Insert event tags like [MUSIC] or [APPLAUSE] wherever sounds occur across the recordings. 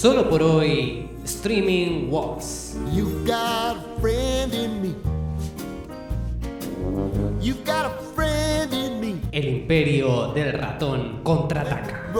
Solo por hoy, Streaming Wars. You've got a friend in me. You've got a friend in me. El imperio del ratón contraataca.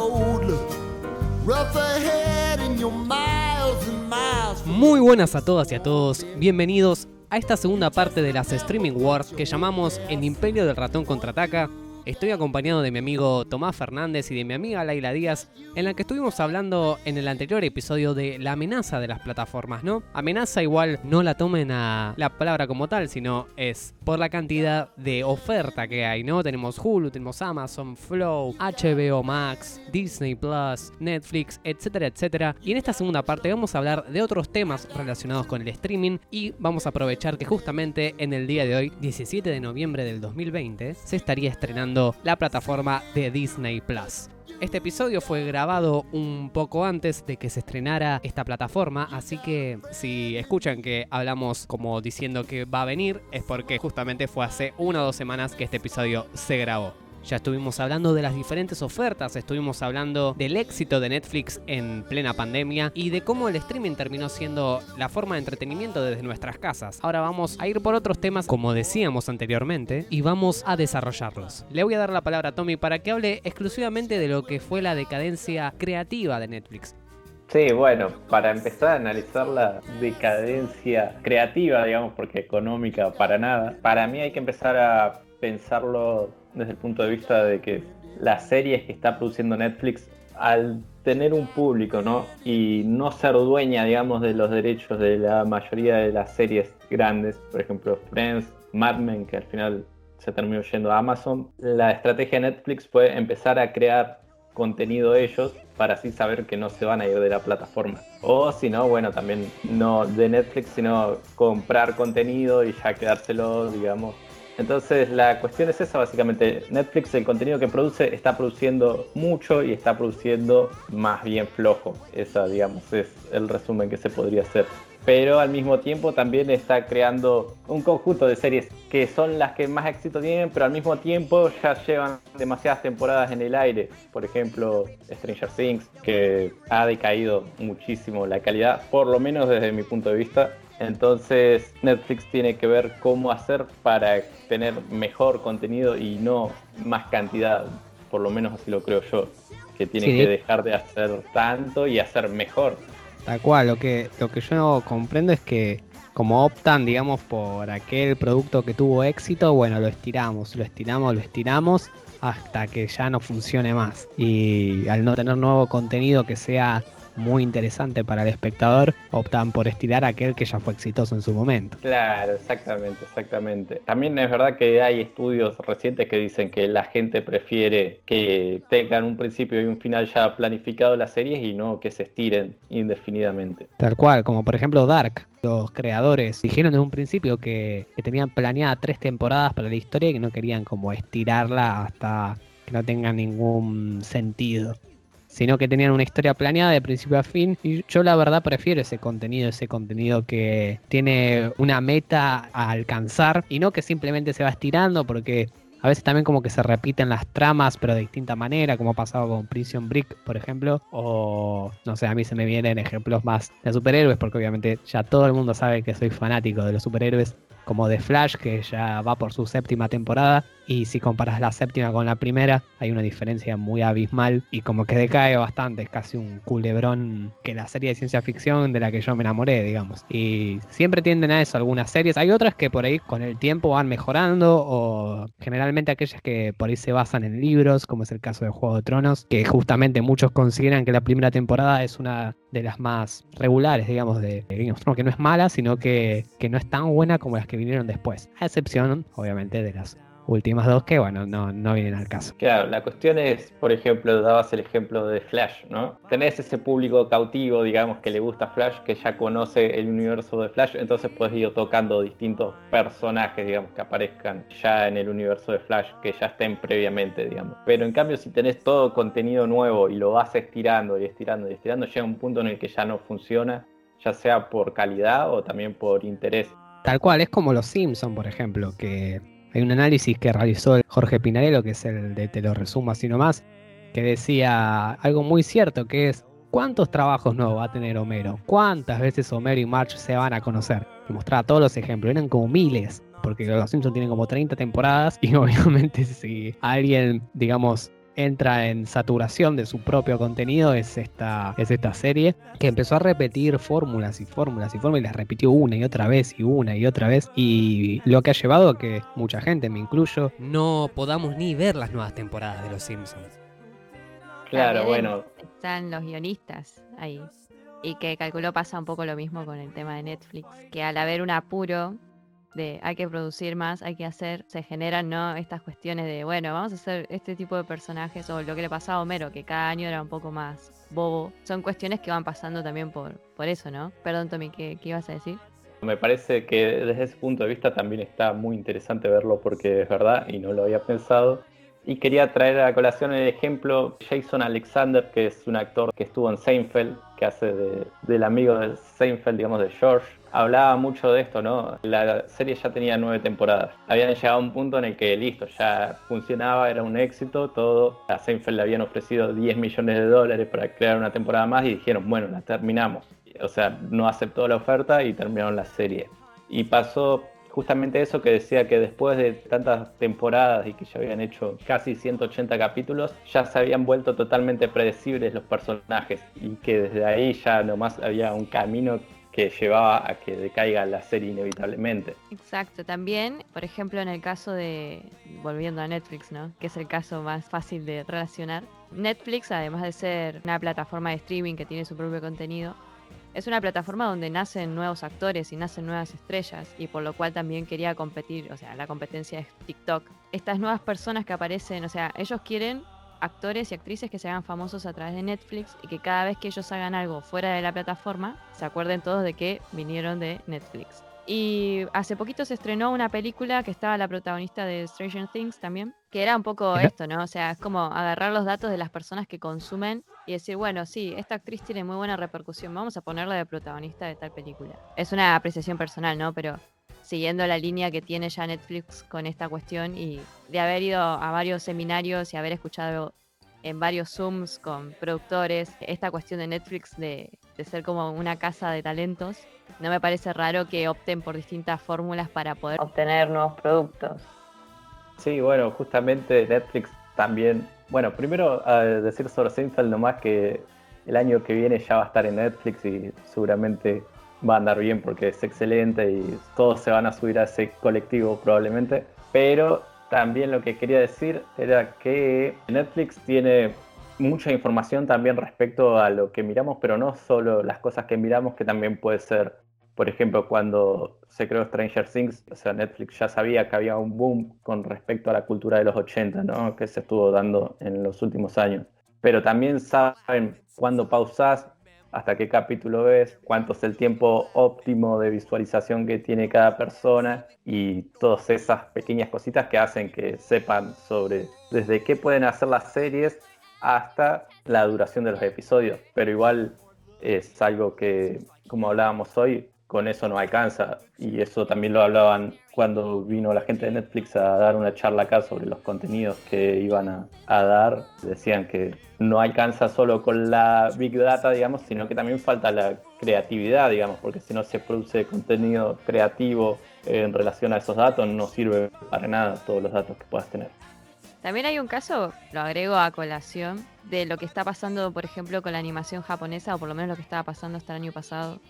Muy buenas a todas y a todos, bienvenidos a esta segunda parte de las Streaming Wars que llamamos El Imperio del Ratón Contraataca. Estoy acompañado de mi amigo Tomás Fernández y de mi amiga Laila Díaz, en la que estuvimos hablando en el anterior episodio de la amenaza de las plataformas, ¿no? Amenaza igual no la tomen a la palabra como tal, sino es por la cantidad de oferta que hay, ¿no? Tenemos Hulu, tenemos Amazon, Flow, HBO Max, Disney Plus, Netflix, etcétera, etcétera. Y en esta segunda parte vamos a hablar de otros temas relacionados con el streaming y vamos a aprovechar que justamente en el día de hoy, 17 de noviembre del 2020, se estaría estrenando la plataforma de Disney Plus. Este episodio fue grabado un poco antes de que se estrenara esta plataforma, así que si escuchan que hablamos como diciendo que va a venir, es porque justamente fue hace una o dos semanas que este episodio se grabó. Ya estuvimos hablando de las diferentes ofertas, estuvimos hablando del éxito de Netflix en plena pandemia y de cómo el streaming terminó siendo la forma de entretenimiento desde nuestras casas. Ahora vamos a ir por otros temas, como decíamos anteriormente, y vamos a desarrollarlos. Le voy a dar la palabra a Tommy para que hable exclusivamente de lo que fue la decadencia creativa de Netflix. Sí, bueno, para empezar a analizar la decadencia creativa, digamos, porque económica para nada, para mí hay que empezar a pensarlo desde el punto de vista de que las series que está produciendo Netflix, al tener un público. Y no ser dueña, digamos, de los derechos de la mayoría de las series grandes, por ejemplo, Friends, Mad Men, que al final se terminó yendo a Amazon, la estrategia de Netflix fue empezar a crear contenido ellos para así saber que no se van a ir de la plataforma. O si no, bueno, también no de Netflix, sino comprar contenido y ya quedárselo, digamos. Entonces la cuestión es esa básicamente. Netflix el contenido que produce está produciendo mucho y está produciendo más bien flojo. Esa, digamos, es el resumen que se podría hacer pero al mismo tiempo también está creando un conjunto de series que son las que más éxito tienen, pero al mismo tiempo ya llevan demasiadas temporadas en el aire. Por ejemplo, Stranger Things, que ha decaído muchísimo la calidad, por lo menos desde mi punto de vista. Entonces Netflix tiene que ver cómo hacer para tener mejor contenido y no más cantidad, por lo menos así lo creo yo, que tiene Sí. que dejar de hacer tanto y hacer mejor. Tal cual, lo que, lo que yo comprendo es que como optan, digamos, por aquel producto que tuvo éxito, bueno, lo estiramos, lo estiramos, lo estiramos hasta que ya no funcione más. Y al no tener nuevo contenido que sea muy interesante para el espectador, optan por estirar aquel que ya fue exitoso en su momento. Claro, exactamente, exactamente. También es verdad que hay estudios recientes que dicen que la gente prefiere que tengan un principio y un final ya planificado las series y no que se estiren indefinidamente. Tal cual, como por ejemplo Dark. Los creadores dijeron desde un principio que, que tenían planeada tres temporadas para la historia y que no querían como estirarla hasta que no tenga ningún sentido. Sino que tenían una historia planeada de principio a fin. Y yo la verdad prefiero ese contenido, ese contenido que tiene una meta a alcanzar y no que simplemente se va estirando porque a veces también como que se repiten las tramas, pero de distinta manera, como ha pasado con Prison Break, por ejemplo. O, no sé, a mí se me vienen ejemplos más de superhéroes, porque obviamente ya todo el mundo sabe que soy fanático de los superhéroes, como de Flash, que ya va por su séptima temporada. Y si comparas la séptima con la primera, hay una diferencia muy abismal y como que decae bastante. Es casi un culebrón que la serie de ciencia ficción de la que yo me enamoré, digamos. Y siempre tienden a eso algunas series. Hay otras que por ahí con el tiempo van mejorando o generalmente aquellas que por ahí se basan en libros, como es el caso de Juego de Tronos, que justamente muchos consideran que la primera temporada es una de las más regulares, digamos, de Game of Thrones, que no es mala, sino que, que no es tan buena como las que vinieron después. A excepción, obviamente, de las últimas dos que, bueno, no, no vienen al caso. Claro, la cuestión es, por ejemplo, dabas el ejemplo de Flash, ¿no? Tenés ese público cautivo, digamos, que le gusta Flash, que ya conoce el universo de Flash, entonces puedes ir tocando distintos personajes, digamos, que aparezcan ya en el universo de Flash, que ya estén previamente, digamos. Pero en cambio, si tenés todo contenido nuevo y lo vas estirando y estirando y estirando, llega un punto en el que ya no funciona, ya sea por calidad o también por interés. Tal cual, es como los Simpson, por ejemplo, que hay un análisis que realizó Jorge Pinarello, que es el de Te lo resumo así nomás, que decía algo muy cierto, que es ¿Cuántos trabajos nuevos va a tener Homero? ¿Cuántas veces Homero y Marge se van a conocer? Y mostraba todos los ejemplos, eran como miles, porque Los Simpsons tienen como 30 temporadas [LAUGHS] y obviamente si alguien, digamos, entra en saturación de su propio contenido es esta, es esta serie que empezó a repetir fórmulas y fórmulas y fórmulas y las repitió una y otra vez y una y otra vez y lo que ha llevado a que mucha gente, me incluyo, no podamos ni ver las nuevas temporadas de Los Simpsons. Claro, También bueno, Están los guionistas ahí. Y que calculó pasa un poco lo mismo con el tema de Netflix, que al haber un apuro de hay que producir más, hay que hacer, se generan ¿no? estas cuestiones de, bueno, vamos a hacer este tipo de personajes, o lo que le pasaba a Homero, que cada año era un poco más bobo. Son cuestiones que van pasando también por, por eso, ¿no? Perdón, Tommy, ¿qué, qué ibas a decir? me parece que desde ese punto de vista también está muy interesante verlo porque es verdad y no lo había pensado. Y quería traer a colación el ejemplo Jason Alexander, que es un actor que estuvo en Seinfeld, que hace de- del amigo de Seinfeld, digamos, de George. Hablaba mucho de esto, ¿no? La serie ya tenía nueve temporadas. Habían llegado a un punto en el que listo, ya funcionaba, era un éxito, todo. A Seinfeld le habían ofrecido 10 millones de dólares para crear una temporada más y dijeron, bueno, la terminamos. O sea, no aceptó la oferta y terminaron la serie. Y pasó justamente eso que decía que después de tantas temporadas y que ya habían hecho casi 180 capítulos, ya se habían vuelto totalmente predecibles los personajes y que desde ahí ya nomás había un camino que llevaba a que decaiga la serie inevitablemente. Exacto, también, por ejemplo, en el caso de, volviendo a Netflix, ¿no? Que es el caso más fácil de relacionar. Netflix, además de ser una plataforma de streaming que tiene su propio contenido, es una plataforma donde nacen nuevos actores y nacen nuevas estrellas y por lo cual también quería competir, o sea, la competencia es TikTok. Estas nuevas personas que aparecen, o sea, ellos quieren actores y actrices que se hagan famosos a través de Netflix y que cada vez que ellos hagan algo fuera de la plataforma, se acuerden todos de que vinieron de Netflix. Y hace poquito se estrenó una película que estaba la protagonista de Stranger Things también, que era un poco esto, ¿no? O sea, es como agarrar los datos de las personas que consumen y decir, bueno, sí, esta actriz tiene muy buena repercusión, vamos a ponerla de protagonista de tal película. Es una apreciación personal, ¿no? Pero siguiendo la línea que tiene ya Netflix con esta cuestión y de haber ido a varios seminarios y haber escuchado en varios Zooms con productores esta cuestión de Netflix de, de ser como una casa de talentos, no me parece raro que opten por distintas fórmulas para poder obtener nuevos productos. Sí, bueno, justamente Netflix también. Bueno, primero decir sobre Seinfeld nomás que el año que viene ya va a estar en Netflix y seguramente va a andar bien porque es excelente y todos se van a subir a ese colectivo probablemente. Pero también lo que quería decir era que Netflix tiene mucha información también respecto a lo que miramos, pero no solo las cosas que miramos, que también puede ser por ejemplo, cuando se creó Stranger Things, o sea, Netflix ya sabía que había un boom con respecto a la cultura de los 80, ¿no? Que se estuvo dando en los últimos años. Pero también saben cuándo pausás, hasta qué capítulo ves, cuánto es el tiempo óptimo de visualización que tiene cada persona y todas esas pequeñas cositas que hacen que sepan sobre desde qué pueden hacer las series hasta la duración de los episodios. Pero igual es algo que, como hablábamos hoy, con eso no alcanza. Y eso también lo hablaban cuando vino la gente de Netflix a dar una charla acá sobre los contenidos que iban a, dar. Decían que no alcanza solo con la Big Data, digamos, sino que también falta la creatividad, digamos, porque si no se produce contenido creativo en relación a esos datos, no sirve para nada todos los datos que puedas tener. También hay un caso, lo agrego a colación, de lo que está pasando, por ejemplo, con la animación japonesa, o por lo menos lo que estaba pasando hasta el año pasado,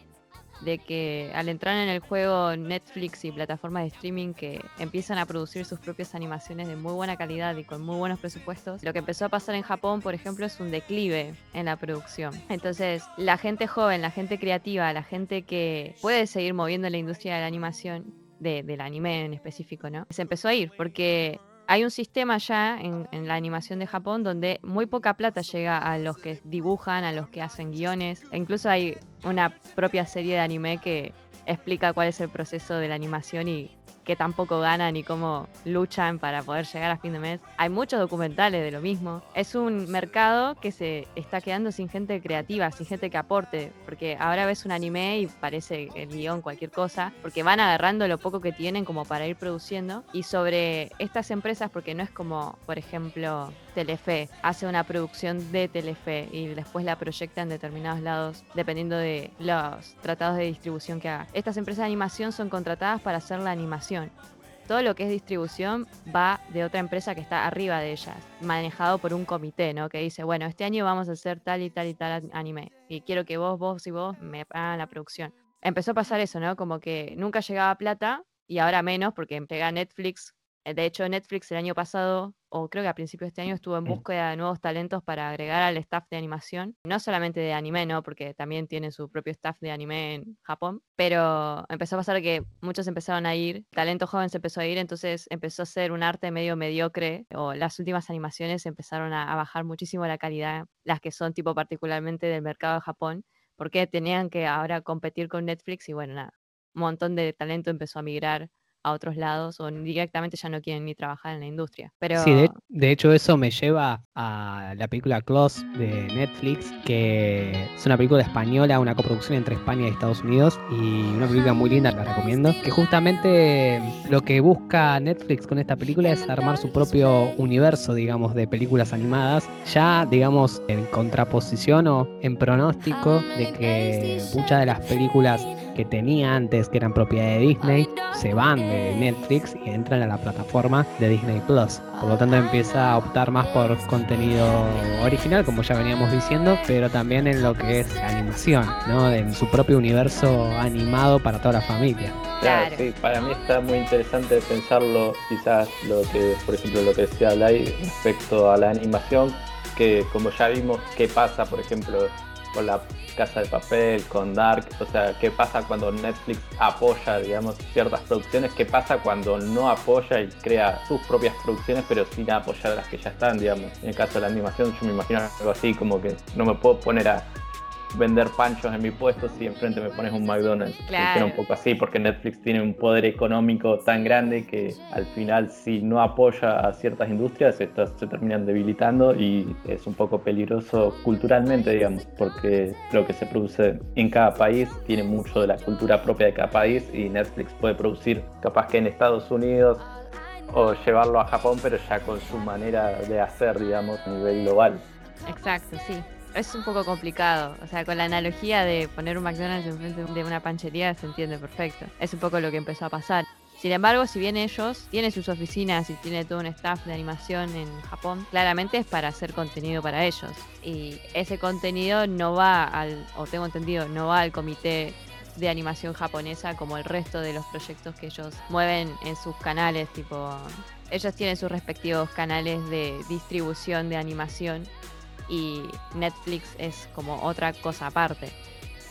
de que al entrar en el juego Netflix y plataformas de streaming que empiezan a producir sus propias animaciones de muy buena calidad y con muy buenos presupuestos, lo que empezó a pasar en Japón, por ejemplo, es un declive en la producción. Entonces, la gente joven, la gente creativa, la gente que puede seguir moviendo la industria de la animación, de, del anime en específico, ¿no? Se empezó a ir porque hay un sistema ya en, en, la animación de Japón donde muy poca plata llega a los que dibujan, a los que hacen guiones. E incluso hay una propia serie de anime que explica cuál es el proceso de la animación y que tampoco ganan y cómo luchan para poder llegar a fin de mes. Hay muchos documentales de lo mismo. Es un mercado que se está quedando sin gente creativa, sin gente que aporte, porque ahora ves un anime y parece el guion cualquier cosa, porque van agarrando lo poco que tienen como para ir produciendo. Y sobre estas empresas, porque no es como, por ejemplo, Telefe, hace una producción de Telefe y después la proyecta en determinados lados dependiendo de los tratados de distribución que haga. Estas empresas de animación son contratadas para hacer la animación. Todo lo que es distribución va de otra empresa que está arriba de ellas, manejado por un comité, ¿no? Que dice, bueno, este año vamos a hacer tal y tal y tal anime. Y quiero que vos, vos y vos me hagan la producción. Empezó a pasar eso, ¿no? Como que nunca llegaba plata y ahora menos porque pega Netflix de hecho, Netflix el año pasado, o creo que a principios de este año, estuvo en Mm. búsqueda de nuevos talentos para agregar al staff de animación. No solamente de anime, ¿no? Porque también tiene su propio staff de anime en Japón. Pero empezó a pasar que muchos empezaron a ir, talento joven se empezó a ir, entonces empezó a ser un arte medio mediocre. O las últimas animaciones empezaron a, a bajar muchísimo la calidad, las que son tipo particularmente del mercado de Japón, porque tenían que ahora competir con Netflix y bueno, nada. Un montón de talento empezó a migrar a otros lados o directamente ya no quieren ni trabajar en la industria. Pero Sí, de, de hecho eso me lleva a la película Close de Netflix, que es una película española, una coproducción entre España y Estados Unidos, y una película muy linda, la recomiendo, que justamente lo que busca Netflix con esta película es armar su propio universo, digamos, de películas animadas, ya, digamos, en contraposición o en pronóstico de que muchas de las películas que tenía antes, que eran propiedad de Disney, se van de Netflix y entran a la plataforma de Disney Plus. Por lo tanto, empieza a optar más por contenido original, como ya veníamos diciendo, pero también en lo que es animación, ¿no? En su propio universo animado para toda la familia. Claro, sí, para mí está muy interesante pensarlo, quizás lo que, por ejemplo, lo que decía Blay respecto a la animación, que como ya vimos qué pasa, por ejemplo, con la Casa de Papel, con Dark, o sea, qué pasa cuando Netflix apoya, digamos, ciertas producciones, qué pasa cuando no apoya y crea sus propias producciones, pero sin apoyar las que ya están, digamos. En el caso de la animación, yo me imagino algo así, como que no me puedo poner a vender panchos en mi puesto si enfrente me pones un McDonald's. Claro. Un poco así porque Netflix tiene un poder económico tan grande que al final si no apoya a ciertas industrias estas se terminan debilitando y es un poco peligroso culturalmente, digamos, porque lo que se produce en cada país tiene mucho de la cultura propia de cada país y Netflix puede producir capaz que en Estados Unidos o llevarlo a Japón, pero ya con su manera de hacer, digamos, a nivel global. Exacto, sí. Es un poco complicado. O sea, con la analogía de poner un McDonald's enfrente de una panchería se entiende perfecto. Es un poco lo que empezó a pasar. Sin embargo, si bien ellos tienen sus oficinas y tienen todo un staff de animación en Japón, claramente es para hacer contenido para ellos. Y ese contenido no va al, o tengo entendido, no va al comité de animación japonesa como el resto de los proyectos que ellos mueven en sus canales, tipo, ellos tienen sus respectivos canales de distribución de animación y Netflix es como otra cosa aparte.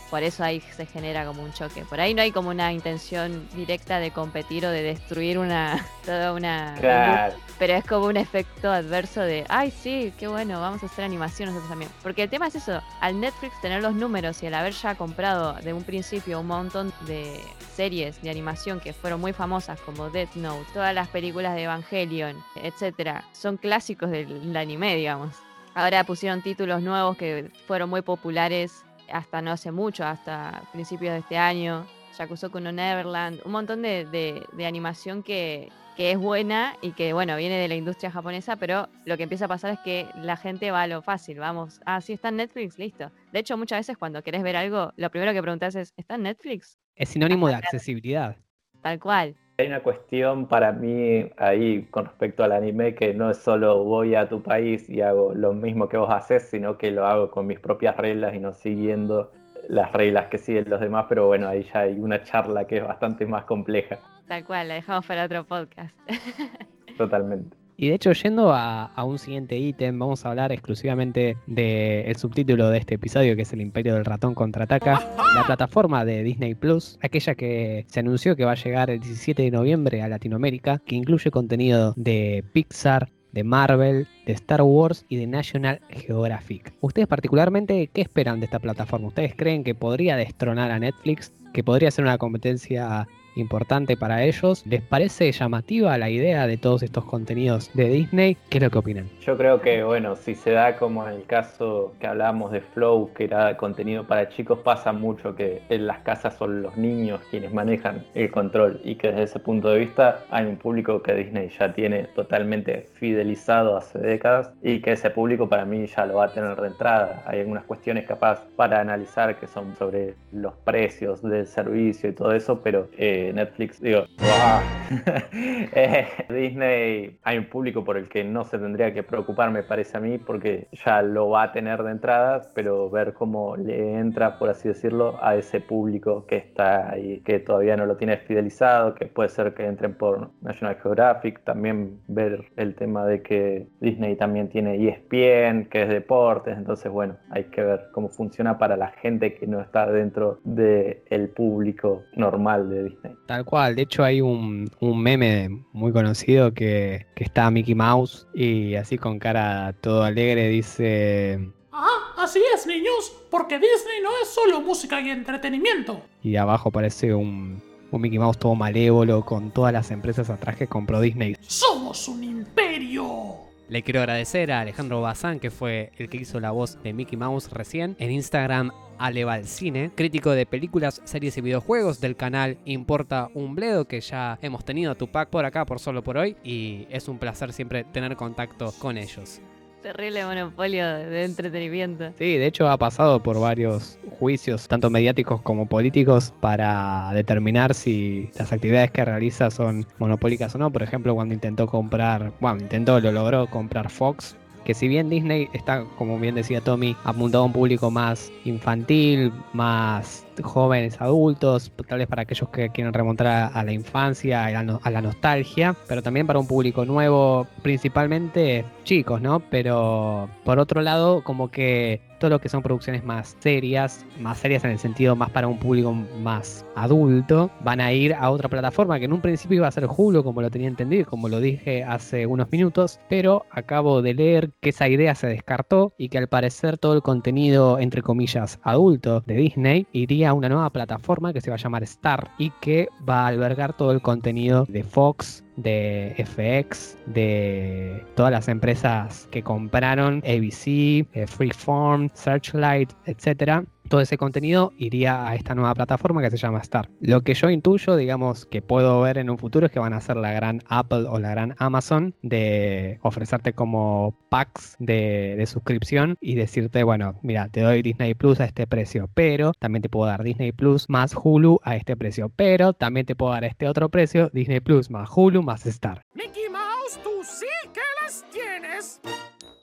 Por eso ahí se genera como un choque. Por ahí no hay como una intención directa de competir o de destruir una [LAUGHS] toda una Claro. pero es como un efecto adverso de, ay, sí, qué bueno, vamos a hacer animación nosotros también. Porque el tema es eso, al Netflix tener los números y al haber ya comprado de un principio un montón de series de animación que fueron muy famosas como Death Note, todas las películas de Evangelion, etcétera, son clásicos del, del anime, digamos. Ahora pusieron títulos nuevos que fueron muy populares hasta no hace mucho, hasta principios de este año. Yakusoku no Neverland, un montón de, de- de animación que, que es buena y que, bueno, viene de la industria japonesa, pero lo que empieza a pasar es que la gente va a lo fácil, vamos, ah, sí, está en Netflix, listo. De hecho, muchas veces cuando querés ver algo, lo primero que preguntas es, ¿está en Netflix? Es sinónimo de accesibilidad. Tal cual. Hay una cuestión para mí ahí con respecto al anime que no es solo voy a tu país y hago lo mismo que vos haces, sino que lo hago con mis propias reglas y no siguiendo las reglas que siguen los demás, pero bueno, ahí ya hay una charla que es bastante más compleja, Tal cual, la dejamos para otro podcast. [LAUGHS] totalmente. Y de hecho, yendo a, un siguiente ítem, vamos a hablar exclusivamente del subtítulo de este episodio, que es El Imperio del Ratón contraataca, la plataforma de Disney Plus, aquella que se anunció que va a llegar el 17 de noviembre a Latinoamérica, que incluye contenido de Pixar, de Marvel, de Star Wars y de National Geographic. Ustedes particularmente, ¿qué esperan de esta plataforma? ¿Ustedes creen que podría destronar a Netflix? ¿Que podría ser una competencia importante para ellos. ¿Les parece llamativa la idea de todos estos contenidos de Disney? ¿Qué es lo que opinan? Yo creo que, bueno, si se da como en el caso que hablábamos de Flow, que era contenido para chicos, pasa mucho que en las casas son los niños quienes manejan el control y que desde ese punto de vista hay un público que Disney ya tiene totalmente fidelizado hace décadas y que ese público para mí ya lo va a tener de entrada. Hay algunas cuestiones capaz para analizar que son sobre los precios del servicio y todo eso, pero eh, Netflix, digo, [LAUGHS] eh, Disney hay un público por el que no se tendría que preocupar, me parece a mí, porque ya lo va a tener de entrada, pero ver cómo le entra, por así decirlo, a ese público que está ahí, que todavía no lo tiene fidelizado, que puede ser que entren por National Geographic, también ver el tema de que Disney también tiene ESPN, que es deportes, entonces bueno, hay que ver cómo funciona para la gente que no está dentro del público normal de Disney. Tal cual, de hecho hay un, un meme muy conocido que, que está Mickey Mouse y así con cara todo alegre dice... Ah, así es, niños, porque Disney no es solo música y entretenimiento. Y abajo aparece un, un Mickey Mouse todo malévolo con todas las empresas atrás que compró Disney. ¡Somos un imperio! Le quiero agradecer a Alejandro Bazán, que fue el que hizo la voz de Mickey Mouse recién. En Instagram, Cine, crítico de películas, series y videojuegos del canal Importa un Bledo, que ya hemos tenido a Tupac por acá por solo por hoy. Y es un placer siempre tener contacto con ellos. Terrible monopolio de entretenimiento. Sí, de hecho ha pasado por varios juicios, tanto mediáticos como políticos, para determinar si las actividades que realiza son monopólicas o no. Por ejemplo, cuando intentó comprar, bueno, intentó, lo logró comprar Fox, que si bien Disney está, como bien decía Tommy, apuntado a un público más infantil, más jóvenes, adultos, tal vez para aquellos que quieren remontar a, la infancia, a la, nostalgia, pero también para un público nuevo, principalmente chicos, ¿no? Pero por otro lado, como que todo lo que son producciones más serias, más serias en el sentido más para un público más adulto, van a ir a otra plataforma que en un principio iba a ser Hulu, como lo tenía entendido, como lo dije hace unos minutos, pero acabo de leer que esa idea se descartó y que al parecer todo el contenido, entre comillas, adulto de Disney iría una nueva plataforma que se va a llamar Star y que va a albergar todo el contenido de Fox, de FX, de todas las empresas que compraron ABC, eh, Freeform, Searchlight, etcétera todo ese contenido iría a esta nueva plataforma que se llama Star. Lo que yo intuyo, digamos, que puedo ver en un futuro es que van a ser la gran Apple o la gran Amazon de ofrecerte como packs de, suscripción y decirte, bueno, mira, te doy Disney Plus a este precio, pero también te puedo dar Disney Plus más Hulu a este precio, pero también te puedo dar este otro precio, Disney Plus más Hulu más Star. Mickey Mouse, tú sí que las tienes.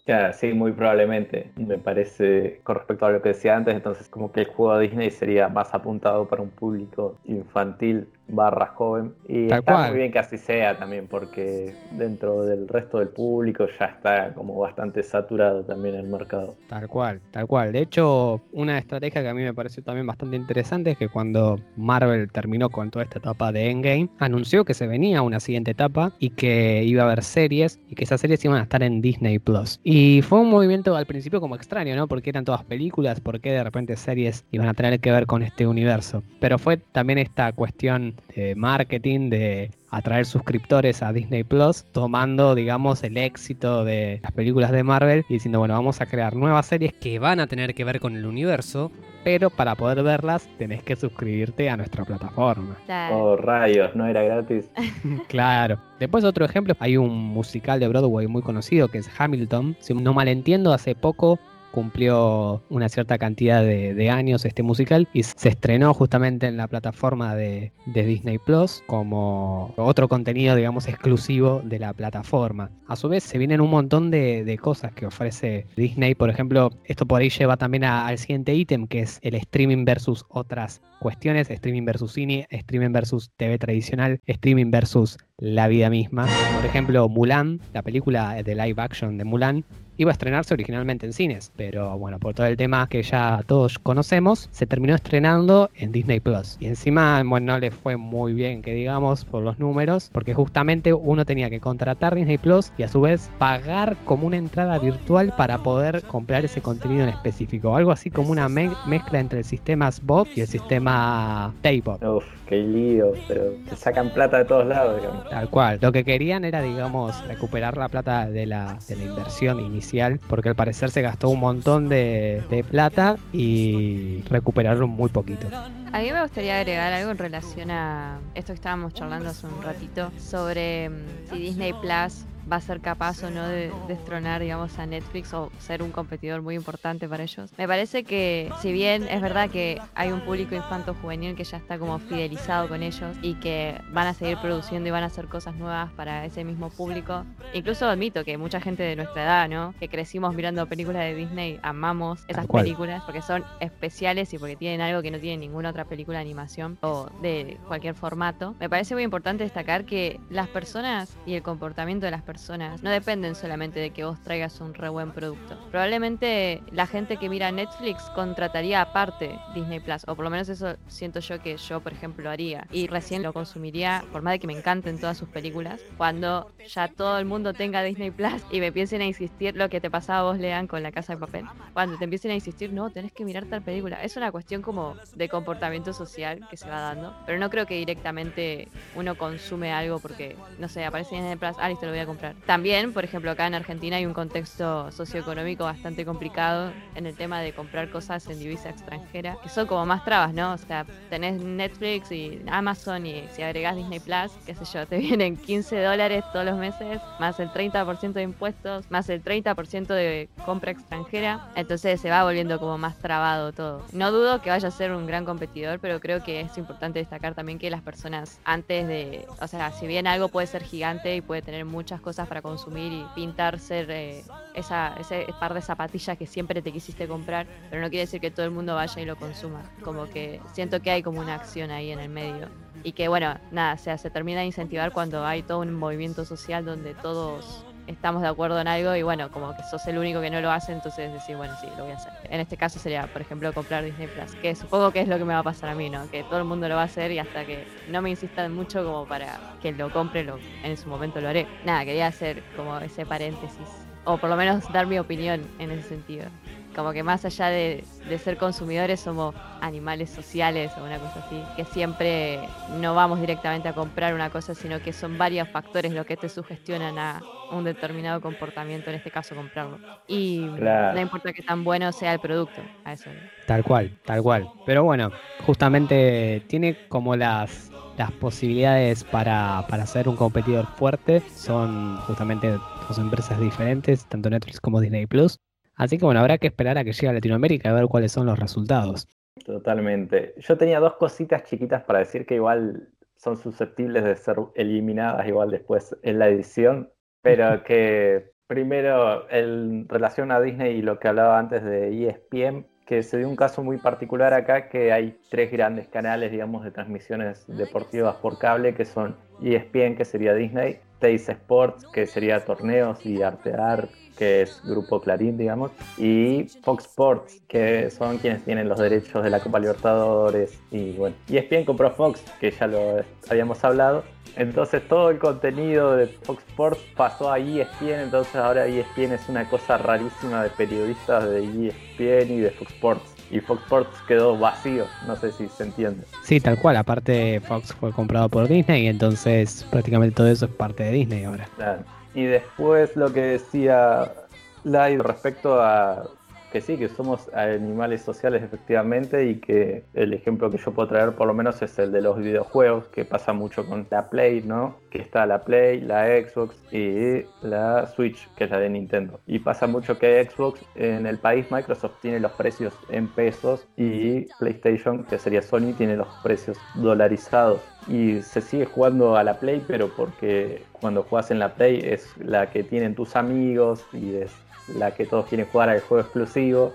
Ya, sí, muy probablemente. Me parece, con respecto a lo que decía antes, entonces como que el juego de Disney sería más apuntado para un público infantil barra joven. Y está muy bien que así sea también, porque dentro del resto del público ya está como bastante saturado también el mercado. Tal cual, tal cual. De hecho, una estrategia que a mí me pareció también bastante interesante es que cuando Marvel terminó con toda esta etapa de Endgame, anunció que se venía una siguiente etapa y que iba a haber series y que esas series iban a estar en Disney Plus. Y fue un movimiento al principio como extraño, ¿no? Porque eran todas películas, porque de repente series iban a tener que ver con este universo. Pero fue también esta cuestión de marketing, de atraer suscriptores a Disney Plus, tomando, digamos, el éxito de las películas de Marvel y diciendo, bueno, vamos a crear nuevas series que van a tener que ver con el universo, pero para poder verlas tenés que suscribirte a nuestra plataforma. Oh, rayos, no era gratis. [LAUGHS] [LAUGHS] claro. Después otro ejemplo, hay un musical de Broadway muy conocido que es Hamilton. Si no malentiendo, hace poco cumplió una cierta cantidad de, años este musical y se estrenó justamente en la plataforma de, Disney Plus como otro contenido, digamos, exclusivo de la plataforma. A su vez, se vienen un montón de, cosas que ofrece Disney. Por ejemplo, esto por ahí lleva también al siguiente ítem, que es el streaming versus otras cuestiones, streaming versus cine, streaming versus TV tradicional, streaming versus la vida misma. Por ejemplo, Mulan, la película de live action de Mulan, iba a estrenarse originalmente en cines, pero bueno, por todo el tema que ya todos conocemos, se terminó estrenando en Disney Plus. Y encima, bueno, no le fue muy bien, que digamos, por los números, porque justamente uno tenía que contratar Disney Plus y a su vez pagar como una entrada virtual para poder comprar ese contenido en específico. Algo así como una me- mezcla entre el sistema SBOT y el sistema Taybot. Uf, qué lío, pero se sacan plata de todos lados, digamos. Tal cual. Lo que querían era, digamos, recuperar la plata de la, de la inversión inicial, porque al parecer se gastó un montón de, de plata y recuperaron muy poquito. A mí me gustaría agregar algo en relación a esto que estábamos charlando hace un ratito sobre mm, si Disney Plus va a ser capaz o no de destronar, digamos, a Netflix o ser un competidor muy importante para ellos. Me parece que, si bien es verdad que hay un público infanto-juvenil que ya está como fidelizado con ellos y que van a seguir produciendo y van a hacer cosas nuevas para ese mismo público, incluso admito que mucha gente de nuestra edad, ¿no? Que crecimos mirando películas de Disney, amamos esas películas porque son especiales y porque tienen algo que no tiene ninguna otra película de animación o de cualquier formato. Me parece muy importante destacar que las personas y el comportamiento de las personas no dependen solamente de que vos traigas un re buen producto. Probablemente la gente que mira Netflix contrataría aparte Disney Plus, o por lo menos eso siento yo que yo, por ejemplo, haría. Y recién lo consumiría, por más de que me encanten todas sus películas, cuando ya todo el mundo tenga Disney Plus y me empiecen a insistir lo que te pasaba vos, Lean, con la casa de papel. Cuando te empiecen a insistir, no, tenés que mirar tal película. Es una cuestión como de comportamiento social que se va dando, pero no creo que directamente uno consume algo porque, no sé, aparece en Disney Plus, ah, listo, lo voy a comprar. También, por ejemplo, acá en Argentina hay un contexto socioeconómico bastante complicado en el tema de comprar cosas en divisa extranjera, que son como más trabas, ¿no? O sea, tenés Netflix y Amazon y si agregás Disney Plus, qué sé yo, te [LAUGHS] vienen 15 dólares todos los meses, más el 30% de impuestos, más el 30% de compra extranjera, entonces se va volviendo como más trabado todo. No dudo que vaya a ser un gran competidor, pero creo que es importante destacar también que las personas antes de, o sea, si bien algo puede ser gigante y puede tener muchas cosas para consumir y pintar ser eh, esa, ese par de zapatillas que siempre te quisiste comprar, pero no quiere decir que todo el mundo vaya y lo consuma. Como que siento que hay como una acción ahí en el medio. Y que bueno, nada, o sea, se termina de incentivar cuando hay todo un movimiento social donde todos estamos de acuerdo en algo y bueno, como que sos el único que no lo hace, entonces decir, bueno, sí, lo voy a hacer. En este caso sería, por ejemplo, comprar Disney Plus, que supongo que es lo que me va a pasar a mí, ¿no? Que todo el mundo lo va a hacer y hasta que no me insistan mucho como para que lo compre, lo, en su momento lo haré. Nada, quería hacer como ese paréntesis, o por lo menos dar mi opinión en ese sentido. Como que más allá de, de ser consumidores somos animales sociales o una cosa así, que siempre no vamos directamente a comprar una cosa, sino que son varios factores los que te sugestionan a un determinado comportamiento, en este caso comprarlo. Y Claro. no importa que tan bueno sea el producto, a eso. Tal cual, tal cual. Pero bueno, justamente tiene como las, las posibilidades para, para ser un competidor fuerte. Son justamente dos empresas diferentes, tanto Netflix como Disney Plus. Así que bueno, habrá que esperar a que llegue a Latinoamérica y ver cuáles son los resultados. Totalmente. Yo tenía dos cositas chiquitas para decir que igual son susceptibles de ser eliminadas igual después en la edición, pero [LAUGHS] que primero en relación a Disney y lo que hablaba antes de ESPN, que se dio un caso muy particular acá, que hay tres grandes canales, digamos, de transmisiones deportivas por cable, que son ESPN, que sería Disney, Teis Sports, que sería torneos y Artear, que es Grupo Clarín, digamos, y Fox Sports, que son quienes tienen los derechos de la Copa Libertadores. Y bueno, ESPN compró Fox, que ya lo habíamos hablado. Entonces todo el contenido de Fox Sports pasó a ESPN, entonces ahora ESPN es una cosa rarísima de periodistas de ESPN y de Fox Sports. Y Fox Sports quedó vacío, no sé si se entiende. Sí, tal cual. Aparte, Fox fue comprado por Disney y entonces prácticamente todo eso es parte de Disney ahora. Claro. Y después lo que decía Lai respecto a que sí, que somos animales sociales efectivamente y que el ejemplo que yo puedo traer por lo menos es el de los videojuegos, que pasa mucho con la Play, ¿no? Que está la Play, la Xbox y la Switch, que es la de Nintendo. Y pasa mucho que Xbox en el país Microsoft tiene los precios en pesos y PlayStation, que sería Sony, tiene los precios dolarizados. Y se sigue jugando a la Play, pero porque cuando juegas en la Play es la que tienen tus amigos y es la que todos quieren jugar al juego exclusivo.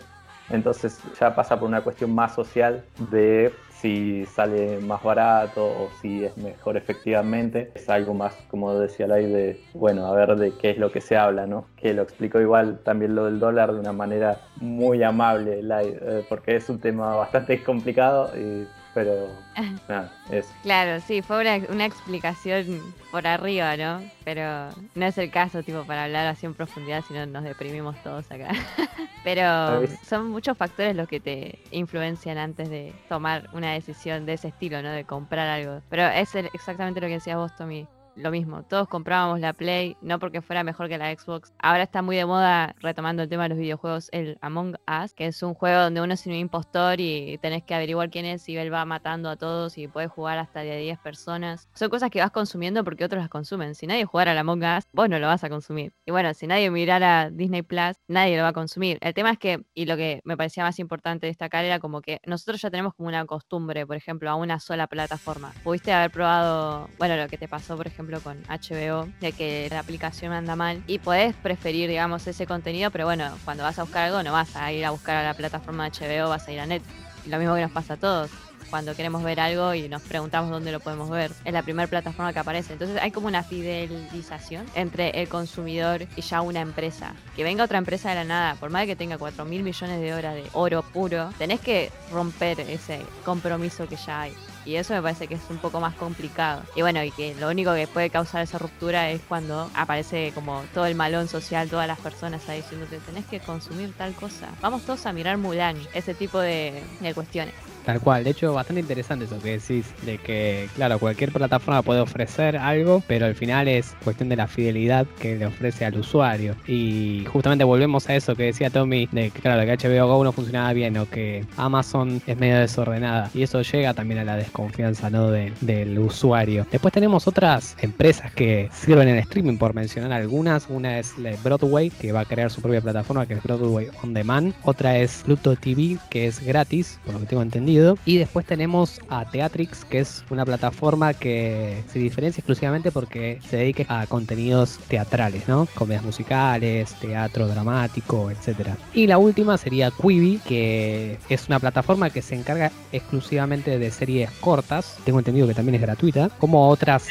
Entonces ya pasa por una cuestión más social de si sale más barato o si es mejor efectivamente. Es algo más, como decía Lai, de, bueno, a ver de qué es lo que se habla, ¿no? Que lo explicó igual también lo del dólar de una manera muy amable, Lai, eh, porque es un tema bastante complicado y pero [LAUGHS] nada, es. Claro, sí, fue una, una, explicación por arriba, ¿no? Pero no es el caso, tipo, para hablar así en profundidad, si no nos deprimimos todos acá. [LAUGHS] pero son muchos factores los que te influencian antes de tomar una decisión de ese estilo, ¿no? De comprar algo. Pero es exactamente lo que decías vos, Tommy lo mismo, todos comprábamos la Play, no porque fuera mejor que la Xbox. Ahora está muy de moda, retomando el tema de los videojuegos, el Among Us, que es un juego donde uno es un impostor y tenés que averiguar quién es y él va matando a todos y puedes jugar hasta de 10 personas. Son cosas que vas consumiendo porque otros las consumen. Si nadie jugara al Among Us, vos no lo vas a consumir. Y bueno, si nadie mirara Disney Plus, nadie lo va a consumir. El tema es que, y lo que me parecía más importante destacar era como que nosotros ya tenemos como una costumbre, por ejemplo, a una sola plataforma. Pudiste haber probado, bueno, lo que te pasó, por ejemplo, con HBO, de que la aplicación anda mal y podés preferir, digamos, ese contenido, pero bueno, cuando vas a buscar algo no vas a ir a buscar a la plataforma HBO, vas a ir a Netflix. lo mismo que nos pasa a todos cuando queremos ver algo y nos preguntamos dónde lo podemos ver. Es la primera plataforma que aparece. Entonces hay como una fidelización entre el consumidor y ya una empresa. Que venga otra empresa de la nada, por más que tenga 4 mil millones de horas de oro puro, tenés que romper ese compromiso que ya hay. Y eso me parece que es un poco más complicado. Y bueno, y que lo único que puede causar esa ruptura es cuando aparece como todo el malón social, todas las personas ahí diciéndote, tenés que consumir tal cosa. Vamos todos a mirar Mulan, ese tipo de, de cuestiones. Tal cual, de hecho bastante interesante eso que decís, de que claro, cualquier plataforma puede ofrecer algo, pero al final es cuestión de la fidelidad que le ofrece al usuario. Y justamente volvemos a eso que decía Tommy, de que claro, que HBO Go no funcionaba bien o que Amazon es medio desordenada. Y eso llega también a la desconfianza ¿no? del usuario. Después tenemos otras empresas que sirven en streaming, por mencionar algunas. Una es Broadway, que va a crear su propia plataforma, que es Broadway On Demand. Otra es Pluto TV, que es gratis, por lo que tengo entendido y después tenemos a Teatrix, que es una plataforma que se diferencia exclusivamente porque se dedica a contenidos teatrales, ¿no? Comedias musicales, teatro dramático, etc. Y la última sería Quibi, que es una plataforma que se encarga exclusivamente de series cortas. Tengo entendido que también es gratuita, como otras,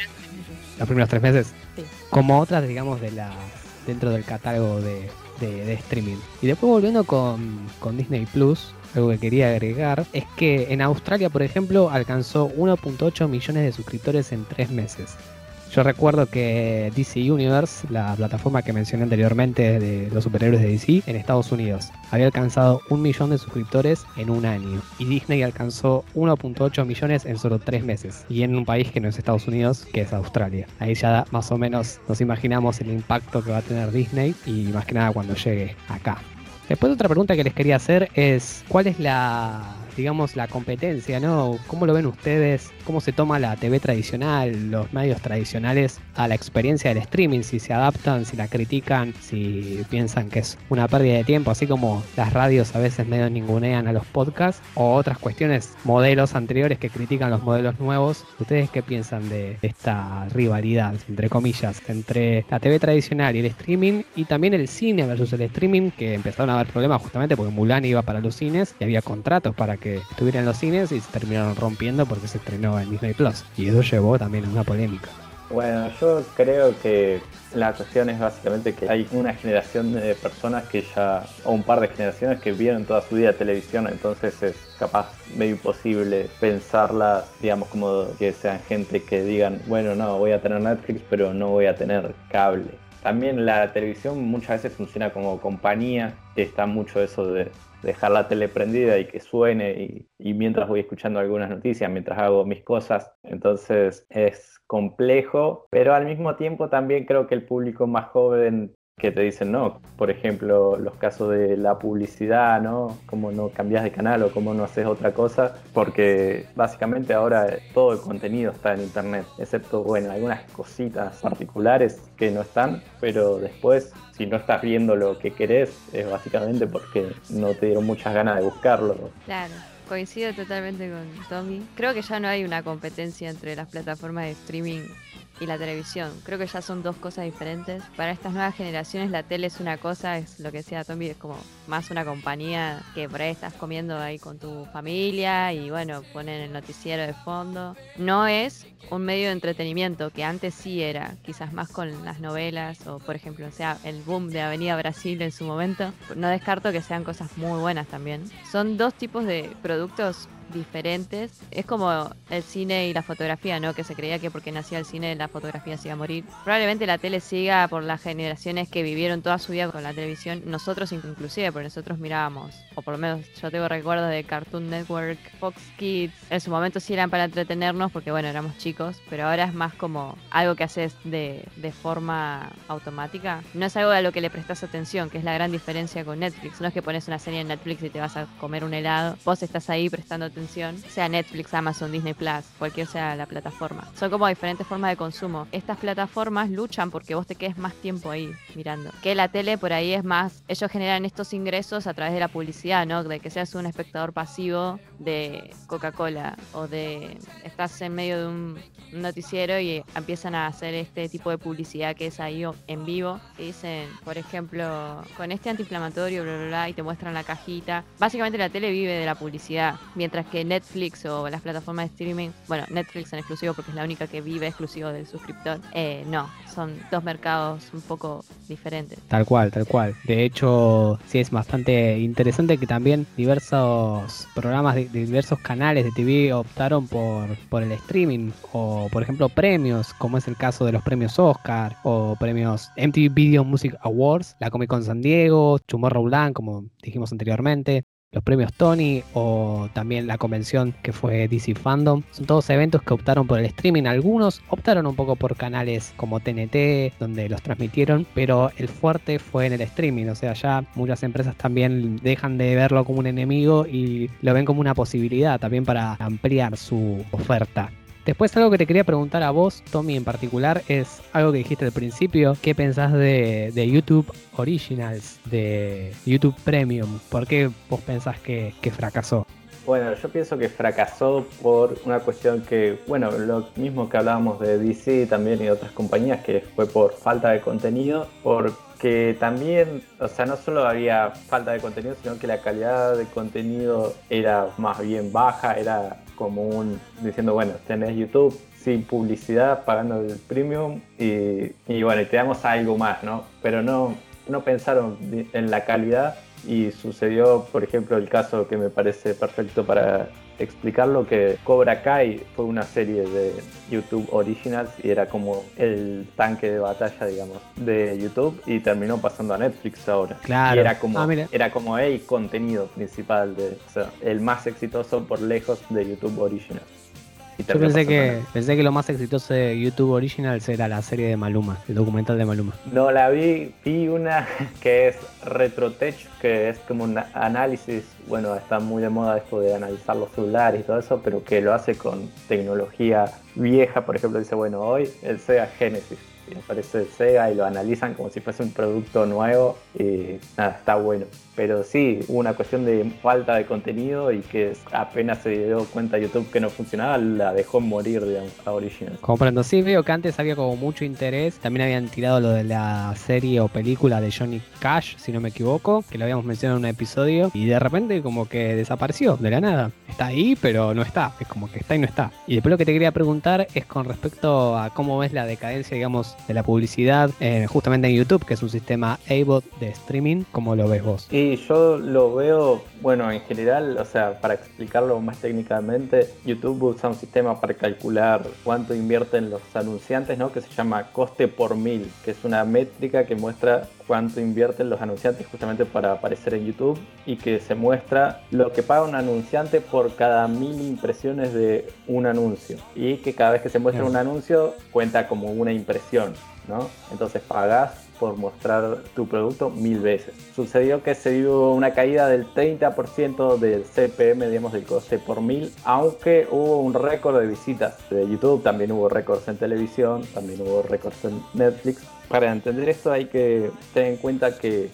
los primeros tres meses, como otras, digamos, de la dentro del catálogo de, streaming. Y después volviendo con, con Disney Plus, algo que quería agregar es que en Australia, por ejemplo, alcanzó 1.8 millones de suscriptores en tres meses. Yo recuerdo que DC Universe, la plataforma que mencioné anteriormente de los superhéroes de DC, en Estados Unidos, había alcanzado un millón de suscriptores en un año. Y Disney alcanzó 1.8 millones en solo tres meses. Y en un país que no es Estados Unidos, que es Australia. Ahí ya más o menos nos imaginamos el impacto que va a tener Disney y más que nada cuando llegue acá. Después otra pregunta que les quería hacer es, ¿cuál es la digamos, la competencia, ¿no? ¿Cómo lo ven ustedes? ¿Cómo se toma la TV tradicional, los medios tradicionales a la experiencia del streaming? Si se adaptan, si la critican, si piensan que es una pérdida de tiempo, así como las radios a veces medio ningunean a los podcasts, o otras cuestiones, modelos anteriores que critican los modelos nuevos. ¿Ustedes qué piensan de esta rivalidad, entre comillas, entre la TV tradicional y el streaming, y también el cine versus el streaming, que empezaron a haber problemas justamente porque Mulan iba para los cines y había contratos para que estuviera en los cines y se terminaron rompiendo porque se estrenó en Disney Plus. Y eso llevó también a una polémica. Bueno, yo creo que la cuestión es básicamente que hay una generación de personas que ya, o un par de generaciones que vieron toda su vida televisión, entonces es capaz medio imposible pensarla, digamos, como que sean gente que digan, bueno, no, voy a tener Netflix, pero no voy a tener cable. También la televisión muchas veces funciona como compañía, está mucho eso de dejar la tele prendida y que suene y, mientras voy escuchando algunas noticias, mientras hago mis cosas. Entonces es complejo, pero al mismo tiempo también creo que el público más joven que te dicen no, por ejemplo, los casos de la publicidad, ¿no? Cómo no cambias de canal o cómo no haces otra cosa, porque básicamente ahora todo el contenido está en internet, excepto, bueno, algunas cositas particulares que no están, pero después, si no estás viendo lo que querés, es básicamente porque no te dieron muchas ganas de buscarlo. Claro. Coincido totalmente con Tommy. Creo que ya no hay una competencia entre las plataformas de streaming y la televisión. Creo que ya son dos cosas diferentes. Para estas nuevas generaciones la tele es una cosa, es lo que decía Tommy, es como más una compañía que por ahí estás comiendo ahí con tu familia y bueno, ponen el noticiero de fondo. No es un medio de entretenimiento que antes sí era, quizás más con las novelas o por ejemplo, o sea, el boom de Avenida Brasil en su momento. No descarto que sean cosas muy buenas también. Son dos tipos de productos diferentes. Es como el cine y la fotografía, ¿no? Que se creía que porque nacía el cine la fotografía se iba a morir. Probablemente la tele siga por las generaciones que vivieron toda su vida con la televisión. Nosotros inclusive, porque nosotros mirábamos, o por lo menos yo tengo recuerdos de Cartoon Network, Fox Kids. En su momento sí eran para entretenernos porque bueno, éramos chicos, pero ahora es más como algo que haces de, de forma automática. No es algo a lo que le prestas atención, que es la gran diferencia con Netflix. No es que pones una serie en Netflix y te vas a comer un helado. Vos estás ahí prestando atención, sea Netflix, Amazon, Disney Plus, cualquier sea la plataforma. Son como diferentes formas de consumo. Estas plataformas luchan porque vos te quedes más tiempo ahí mirando. Que la tele por ahí es más, ellos generan estos ingresos a través de la publicidad, ¿no? De que seas un espectador pasivo de Coca-Cola o de estás en medio de un noticiero y empiezan a hacer este tipo de publicidad que es ahí en vivo. Que dicen, por ejemplo, con este antiinflamatorio, bla, bla, bla, y te muestran la cajita. Básicamente la tele vive de la publicidad, mientras que Netflix o las plataformas de streaming, bueno, Netflix en exclusivo porque es la única que vive exclusivo del suscriptor, eh, no, son dos mercados un poco diferentes. Tal cual, tal cual. De hecho, sí es bastante interesante que también diversos programas de, diversos canales de TV optaron por, por el streaming o, por ejemplo, premios, como es el caso de los premios Oscar o premios MTV Video Music Awards, la Comic Con San Diego, Tomorrowland, como dijimos anteriormente, los premios Tony o también la convención que fue DC Fandom. Son todos eventos que optaron por el streaming. Algunos optaron un poco por canales como TNT, donde los transmitieron, pero el fuerte fue en el streaming. O sea, ya muchas empresas también dejan de verlo como un enemigo y lo ven como una posibilidad también para ampliar su oferta. Después algo que te quería preguntar a vos, Tommy en particular, es algo que dijiste al principio. ¿Qué pensás de, de YouTube Originals, de YouTube Premium? ¿Por qué vos pensás que, que fracasó? Bueno, yo pienso que fracasó por una cuestión que, bueno, lo mismo que hablábamos de DC también y de otras compañías, que fue por falta de contenido, porque también, o sea, no solo había falta de contenido, sino que la calidad de contenido era más bien baja, era como un, diciendo, bueno, tenés YouTube sin publicidad, pagando el premium y, y bueno, y te damos algo más, ¿no? Pero no, no pensaron en la calidad y sucedió, por ejemplo, el caso que me parece perfecto para explicarlo, que Cobra Kai fue una serie de YouTube Originals y era como el tanque de batalla, digamos, de YouTube y terminó pasando a Netflix ahora. Claro. Y era como, Ah, era como el contenido principal, de, o sea, el más exitoso por lejos de YouTube Originals. Y Yo pensé que, pensé que lo más exitoso de YouTube Originals era la serie de Maluma, el documental de Maluma. No la vi, vi una [LAUGHS] que es RetroTech, que es como un análisis, bueno, está muy de moda esto de analizar los celulares y todo eso, pero que lo hace con tecnología vieja, por ejemplo, dice, bueno, hoy el Sega Genesis, y aparece Sega y lo analizan como si fuese un producto nuevo y nada, está bueno. Pero sí, hubo una cuestión de falta de contenido y que apenas se dio cuenta YouTube que no funcionaba, la dejó morir, digamos, a Original. Comprendo, sí, veo que antes había como mucho interés. También habían tirado lo de la serie o película de Johnny Cash, si no me equivoco, que lo habíamos mencionado en un episodio. Y de repente como que desapareció de la nada. Está ahí, pero no está. Es como que está y no está. Y después lo que te quería preguntar es con respecto a cómo ves la decadencia, digamos, de la publicidad eh, justamente en YouTube, que es un sistema AVOD de streaming. ¿Cómo lo ves vos? Y yo lo veo, bueno, en general, o sea, para explicarlo más técnicamente, YouTube usa un sistema para calcular cuánto invierten los anunciantes, ¿no? Que se llama coste por mil, que es una métrica que muestra cuánto invierten los anunciantes justamente para aparecer en YouTube y que se muestra lo que paga un anunciante por cada mil impresiones de un anuncio y que cada vez que se muestra un anuncio cuenta como una impresión, ¿no? Entonces pagás por mostrar tu producto mil veces. Sucedió que se dio una caída del 30% del CPM, digamos, del coste por mil, aunque hubo un récord de visitas de YouTube, también hubo récords en televisión, también hubo récords en Netflix. Para entender esto hay que tener en cuenta que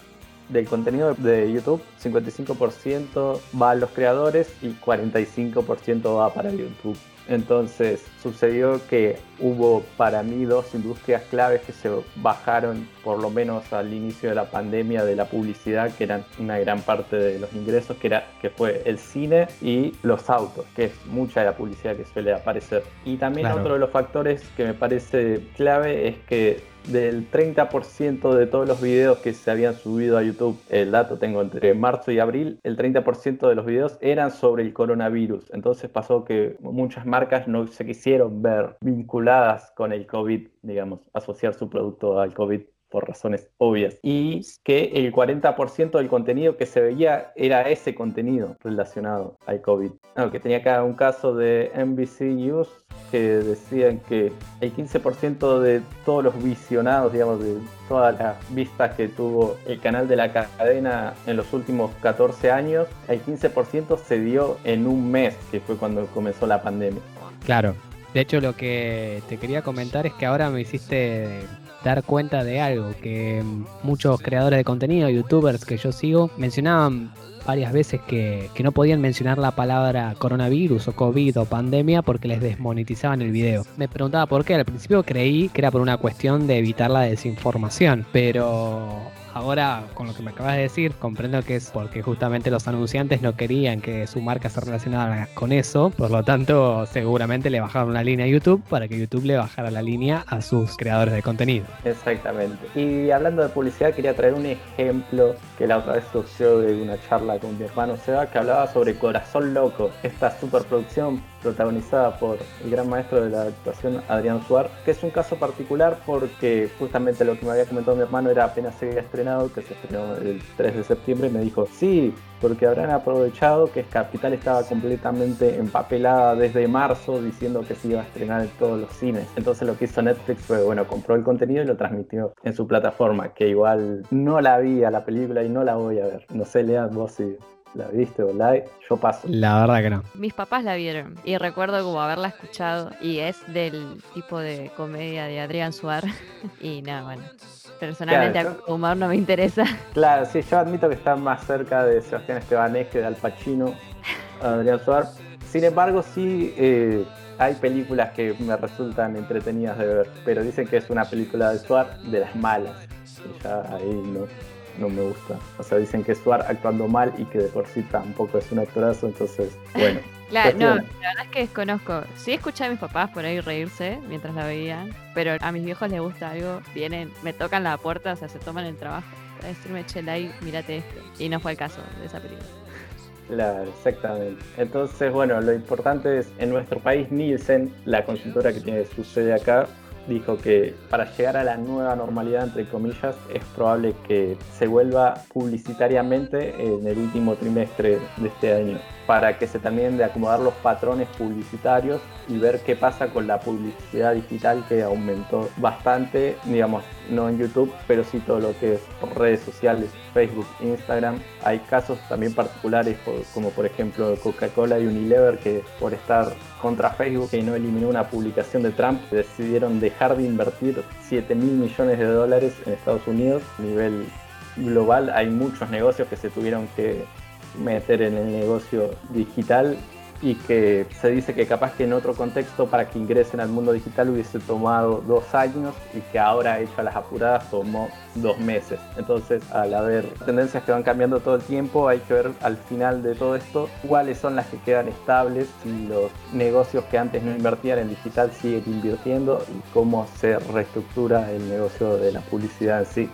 del contenido de YouTube, 55% va a los creadores y 45% va para YouTube. Entonces sucedió que hubo para mí dos industrias claves que se bajaron por lo menos al inicio de la pandemia de la publicidad, que eran una gran parte de los ingresos, que, era, que fue el cine y los autos, que es mucha de la publicidad que suele aparecer. Y también Claro. otro de los factores que me parece clave es que del 30% de todos los videos que se habían subido a YouTube, el dato tengo entre marzo y abril, el 30% de los videos eran sobre el coronavirus. Entonces pasó que muchas marcas no se quisieron ver vinculadas con el COVID, digamos, asociar su producto al COVID por razones obvias. Y que el 40% del contenido que se veía era ese contenido relacionado al COVID. Ah, que tenía acá un caso de NBC News que decían que el 15% de todos los visionados, digamos, de todas las vistas que tuvo el canal de la cadena en los últimos 14 años, el 15% se dio en un mes, que fue cuando comenzó la pandemia. Claro. De hecho, lo que te quería comentar es que ahora me hiciste dar cuenta de algo, que muchos creadores de contenido, youtubers que yo sigo, mencionaban varias veces que, que no podían mencionar la palabra coronavirus o COVID o pandemia porque les desmonetizaban el video. Me preguntaba por qué, al principio creí que era por una cuestión de evitar la desinformación, pero ahora con lo que me acabas de decir comprendo que es porque justamente los anunciantes no querían que su marca se relacionara con eso, por lo tanto seguramente le bajaron la línea a YouTube para que YouTube le bajara la línea a sus creadores de contenido. Exactamente. Y hablando de publicidad, quería traer un ejemplo que la otra vez surgió de una charla con mi hermano Seba, que hablaba sobre Corazón Loco, esta superproducción protagonizada por el gran maestro de la actuación Adrián Suar, que es un caso particular porque justamente lo que me había comentado mi hermano era apenas se había que se estrenó el 3 de septiembre, me dijo, sí, porque habrán aprovechado que Capital estaba completamente empapelada desde marzo diciendo que se iba a estrenar en todos los cines. Entonces lo que hizo Netflix fue, bueno, compró el contenido y lo transmitió en su plataforma, que igual no la vi a la película y no la voy a ver. No sé, Lea, vos si la viste o la yo paso. La verdad que no. Mis papás la vieron y recuerdo como haberla escuchado y es del tipo de comedia de Adrián Suar [LAUGHS] y nada, bueno. Personalmente Claro, a humor no me interesa. [LAUGHS] Claro, sí, yo admito que está más cerca de Sebastián Estebanés que de Al Pacino, Adrián Suar. Sin embargo, sí eh, hay películas que me resultan entretenidas de ver, pero dicen que es una película de Suar de las malas. Y ya ahí no, no me gusta. O sea, dicen que es Suar actuando mal y que de por sí tampoco es un actorazo, entonces, bueno. [LAUGHS] Claro, no, la verdad es que desconozco. Sí escuché a mis papás por ahí reírse mientras la veían, pero a mis viejos les gusta algo, vienen, me tocan la puerta, o sea, se toman el trabajo para decirme, che, Lai, mírate esto. Y no fue el caso de esa película. Claro, exactamente. Entonces, bueno, lo importante es, en nuestro país, Nielsen, la consultora que tiene su sede acá, dijo que para llegar a la nueva normalidad, entre comillas, es probable que se vuelva publicitariamente en el último trimestre de este año, para que se terminen de acomodar los patrones publicitarios y ver qué pasa con la publicidad digital que aumentó bastante, digamos, no en YouTube, pero sí todo lo que es redes sociales, Facebook, Instagram. Hay casos también particulares, como por ejemplo Coca-Cola y Unilever, que por estar contra Facebook y no eliminó una publicación de Trump, decidieron dejar de invertir 7 mil millones de dólares en Estados Unidos. A nivel global hay muchos negocios que se tuvieron que meter en el negocio digital y que se dice que capaz que en otro contexto para que ingresen al mundo digital hubiese tomado dos años y que ahora hecho a las apuradas tomó dos meses. Entonces al haber tendencias que van cambiando todo el tiempo hay que ver al final de todo esto cuáles son las que quedan estables y los negocios que antes no invertían en digital siguen invirtiendo y cómo se reestructura el negocio de la publicidad en sí.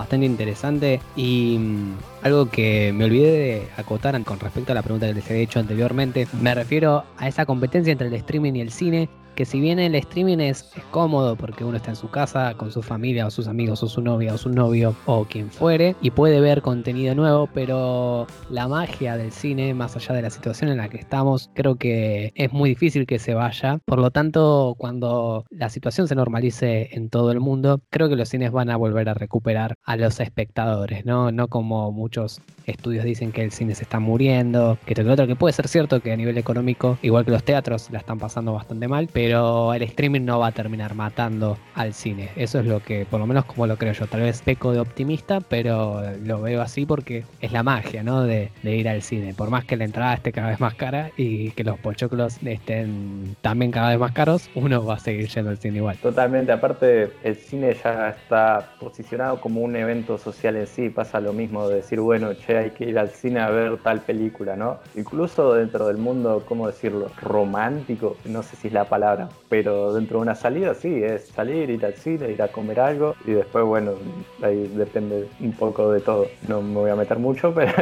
Bastante interesante y mm, algo que me olvidé de acotar con respecto a la pregunta que les había hecho anteriormente, me refiero a esa competencia entre el streaming y el cine, que si bien el streaming es, es cómodo porque uno está en su casa con su familia o sus amigos o su novia o su novio o quien fuere y puede ver contenido nuevo, pero la magia del cine, más allá de la situación en la que estamos, creo que es muy difícil que se vaya. Por lo tanto, cuando la situación se normalice en todo el mundo, creo que los cines van a volver a recuperar a los espectadores, ¿no? No como muchos estudios dicen que el cine se está muriendo, que esto que otro, que puede ser cierto que a nivel económico, igual que los teatros, la están pasando bastante mal, pero el streaming no va a terminar matando al cine. Eso es lo que, por lo menos como lo creo yo. Tal vez peco de optimista, pero lo veo así porque es la magia, ¿no? De, de ir al cine. Por más que la entrada esté cada vez más cara y que los pochoclos estén también cada vez más caros, uno va a seguir yendo al cine igual. Totalmente, aparte el cine ya está posicionado como un evento social en sí, pasa lo mismo de decir, bueno, che, hay que ir al cine a ver tal película, ¿no? Incluso dentro del mundo, ¿cómo decirlo? Romántico, no sé si es la palabra, pero dentro de una salida sí, es salir, ir al cine, ir a comer algo y después, bueno, ahí depende un poco de todo. No me voy a meter mucho, [LAUGHS] pero...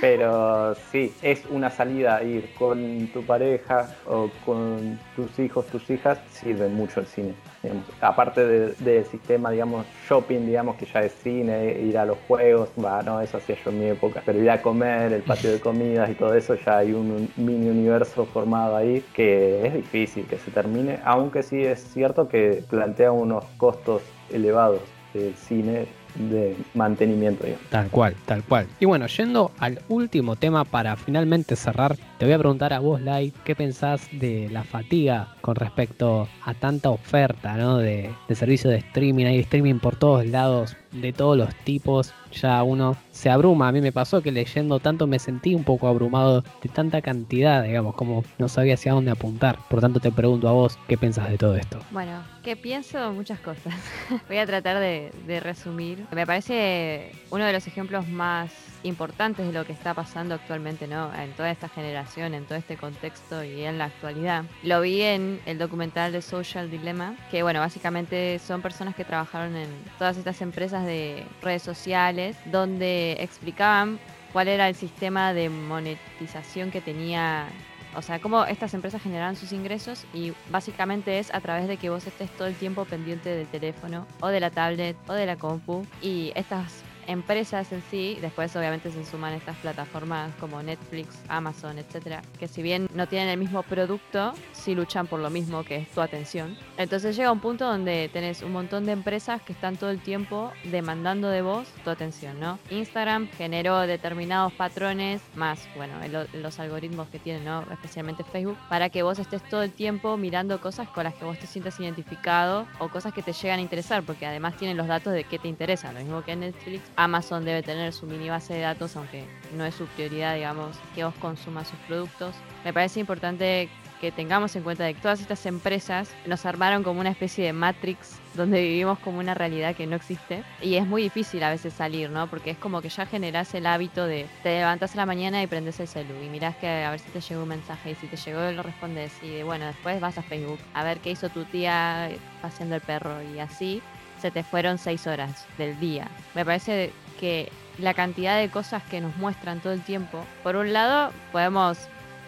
Pero sí, es una salida ir con tu pareja o con tus hijos, tus hijas, sirve mucho el cine. Digamos. Aparte de- del sistema, digamos, shopping, digamos, que ya es cine, ir a los juegos, va, no, eso hacía yo en mi época. Pero ir a comer, el patio de [LAUGHS] comidas y todo eso, ya hay un, un mini universo formado ahí que es difícil que se termine, aunque sí es cierto que plantea unos costos elevados del cine de mantenimiento, digamos. Tal cual, tal cual. Y bueno, yendo al último tema para finalmente cerrar, te voy a preguntar a vos, Lai, ¿qué pensás de la fatiga con respecto a tanta oferta ¿no? de, de servicio de streaming? Hay streaming por todos lados, de todos los tipos. Ya uno se abruma. A mí me pasó que leyendo tanto me sentí un poco abrumado de tanta cantidad, digamos, como no sabía hacia dónde apuntar. Por tanto, te pregunto a vos, ¿qué pensás de todo esto? Bueno, ¿qué pienso? Muchas cosas. [LAUGHS] Voy a tratar de, de resumir. Me parece uno de los ejemplos más importantes de lo que está pasando actualmente, ¿no? En toda esta generación, en todo este contexto y en la actualidad. Lo vi en el documental de Social Dilemma, que bueno, básicamente son personas que trabajaron en todas estas empresas de redes sociales, donde explicaban cuál era el sistema de monetización que tenía o sea, cómo estas empresas generan sus ingresos y básicamente es a través de que vos estés todo el tiempo pendiente del teléfono o de la tablet o de la compu y estas empresas en sí, después obviamente se suman estas plataformas como Netflix, Amazon, etcétera, que si bien no tienen el mismo producto, sí luchan por lo mismo que es tu atención. Entonces llega un punto donde tenés un montón de empresas que están todo el tiempo demandando de vos tu atención, ¿no? Instagram generó determinados patrones, más, bueno, el- los algoritmos que tiene, ¿no? Especialmente Facebook, para que vos estés todo el tiempo mirando cosas con las que vos te sientas identificado o cosas que te llegan a interesar, porque además tienen los datos de qué te interesa, lo mismo que Netflix. Amazon debe tener su mini base de datos, aunque no es su prioridad, digamos, que vos consumas sus productos. Me parece importante que tengamos en cuenta que todas estas empresas nos armaron como una especie de Matrix donde vivimos como una realidad que no existe y es muy difícil a veces salir, ¿no? Porque es como que ya generás el hábito de te levantas a la mañana y prendes el celu y mirás que a ver si te llegó un mensaje y si te llegó lo respondes y de, bueno, después vas a Facebook a ver qué hizo tu tía paseando el perro y así se te fueron seis horas del día. Me parece que la cantidad de cosas que nos muestran todo el tiempo, por un lado podemos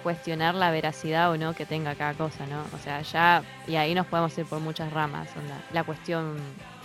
cuestionar la veracidad o no que tenga cada cosa, ¿no? O sea, ya, y ahí nos podemos ir por muchas ramas, onda, la cuestión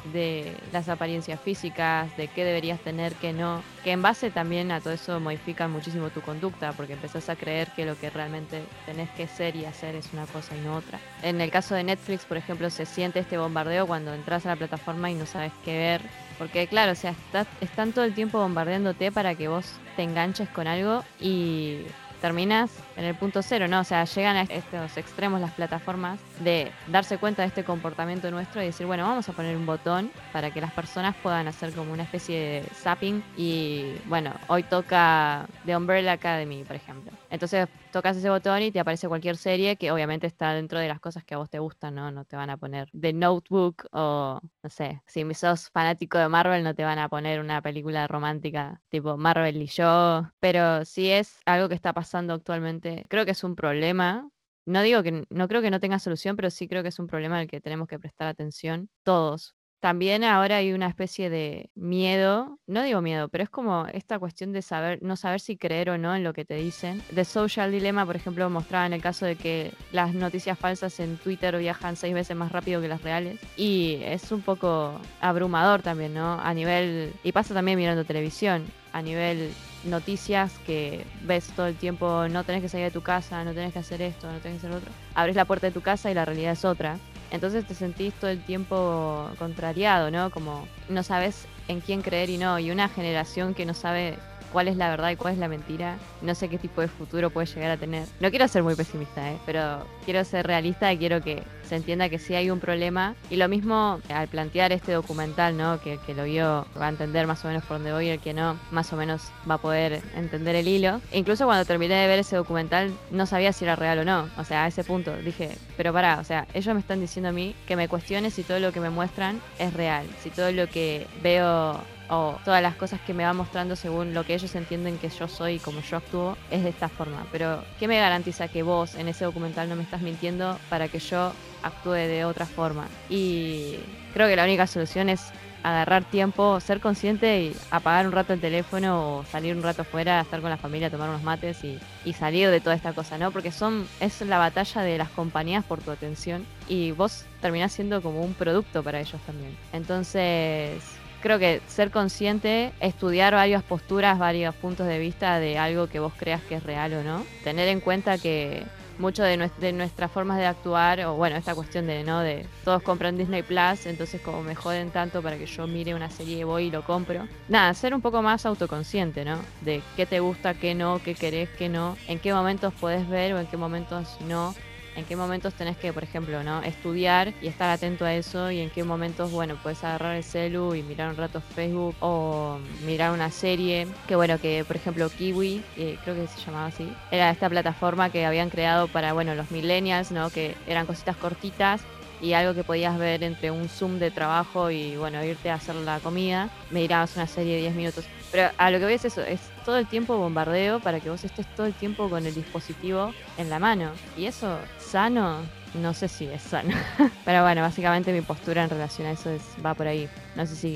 de las apariencias físicas, de qué deberías tener, qué no, que en base también a todo eso modifican muchísimo tu conducta, porque empezás a creer que lo que realmente tenés que ser y hacer es una cosa y no otra. En el caso de Netflix, por ejemplo, se siente este bombardeo cuando entras a la plataforma y no sabes qué ver, porque claro, o sea, está- están todo el tiempo bombardeándote para que vos te enganches con algo y terminas en el punto cero, ¿no? O sea, llegan a estos extremos las plataformas de darse cuenta de este comportamiento nuestro y decir, bueno, vamos a poner un botón para que las personas puedan hacer como una especie de zapping y, bueno, hoy toca The Umbrella Academy, por ejemplo. Entonces tocas ese botón y te aparece cualquier serie que obviamente está dentro de las cosas que a vos te gustan, ¿no? No te van a poner The Notebook o, no sé, si sos fanático de Marvel no te van a poner una película romántica tipo Marvel y yo, pero sí es algo que está pasando actualmente. Creo que es un problema. No digo que no creo que no tenga solución, pero sí creo que es un problema al que tenemos que prestar atención todos. También ahora hay una especie de miedo, no digo miedo, pero es como esta cuestión de saber, no saber si creer o no en lo que te dicen. The Social Dilemma, por ejemplo, mostraba en el caso de que las noticias falsas en Twitter viajan seis veces más rápido que las reales. Y es un poco abrumador también, ¿no? A nivel, y pasa también mirando televisión, a nivel noticias que ves todo el tiempo, no tenés que salir de tu casa, no tenés que hacer esto, no tenés que hacer otro. Abres la puerta de tu casa y la realidad es otra. Entonces te sentís todo el tiempo contrariado, ¿no? Como no sabes en quién creer y no. Y una generación que no sabe cuál es la verdad y cuál es la mentira. No sé qué tipo de futuro puede llegar a tener. No quiero ser muy pesimista, ¿eh? pero quiero ser realista y quiero que se entienda que sí hay un problema. Y lo mismo al plantear este documental, ¿no? Que, que lo vio va a entender más o menos por dónde voy, el que no, más o menos va a poder entender el hilo. E incluso cuando terminé de ver ese documental, no sabía si era real o no. O sea, a ese punto dije, pero pará, o sea, ellos me están diciendo a mí que me cuestione si todo lo que me muestran es real, si todo lo que veo o todas las cosas que me va mostrando según lo que ellos entienden que yo soy y como yo actúo es de esta forma. Pero, ¿qué me garantiza que vos en ese documental no me estás mintiendo para que yo actúe de otra forma? Y creo que la única solución es agarrar tiempo, ser consciente y apagar un rato el teléfono o salir un rato fuera, estar con la familia, tomar unos mates y, y salir de toda esta cosa, ¿no? Porque son es la batalla de las compañías por tu atención y vos terminás siendo como un producto para ellos también. Entonces, creo que ser consciente, estudiar varias posturas, varios puntos de vista de algo que vos creas que es real o no, tener en cuenta que mucho de, nues- de nuestras formas de actuar, o bueno, esta cuestión de, ¿no? De todos compran Disney Plus, entonces como me joden tanto para que yo mire una serie, voy y lo compro. Nada, ser un poco más autoconsciente, ¿no? De qué te gusta, qué no, qué querés, qué no, en qué momentos podés ver o en qué momentos no. En qué momentos tenés que, por ejemplo, ¿no? estudiar y estar atento a eso y en qué momentos, bueno, puedes agarrar el celu y mirar un rato Facebook o mirar una serie. Que bueno, que por ejemplo Kiwi, eh, creo que se llamaba así, era esta plataforma que habían creado para, bueno, los millennials, ¿no? Que eran cositas cortitas y algo que podías ver entre un Zoom de trabajo y bueno, irte a hacer la comida, mirabas una serie de 10 minutos. Pero a lo que voy es eso, es todo el tiempo bombardeo para que vos estés todo el tiempo con el dispositivo en la mano. Y eso, sano, no sé si es sano. [LAUGHS] Pero bueno, básicamente mi postura en relación a eso es, va por ahí. No sé si...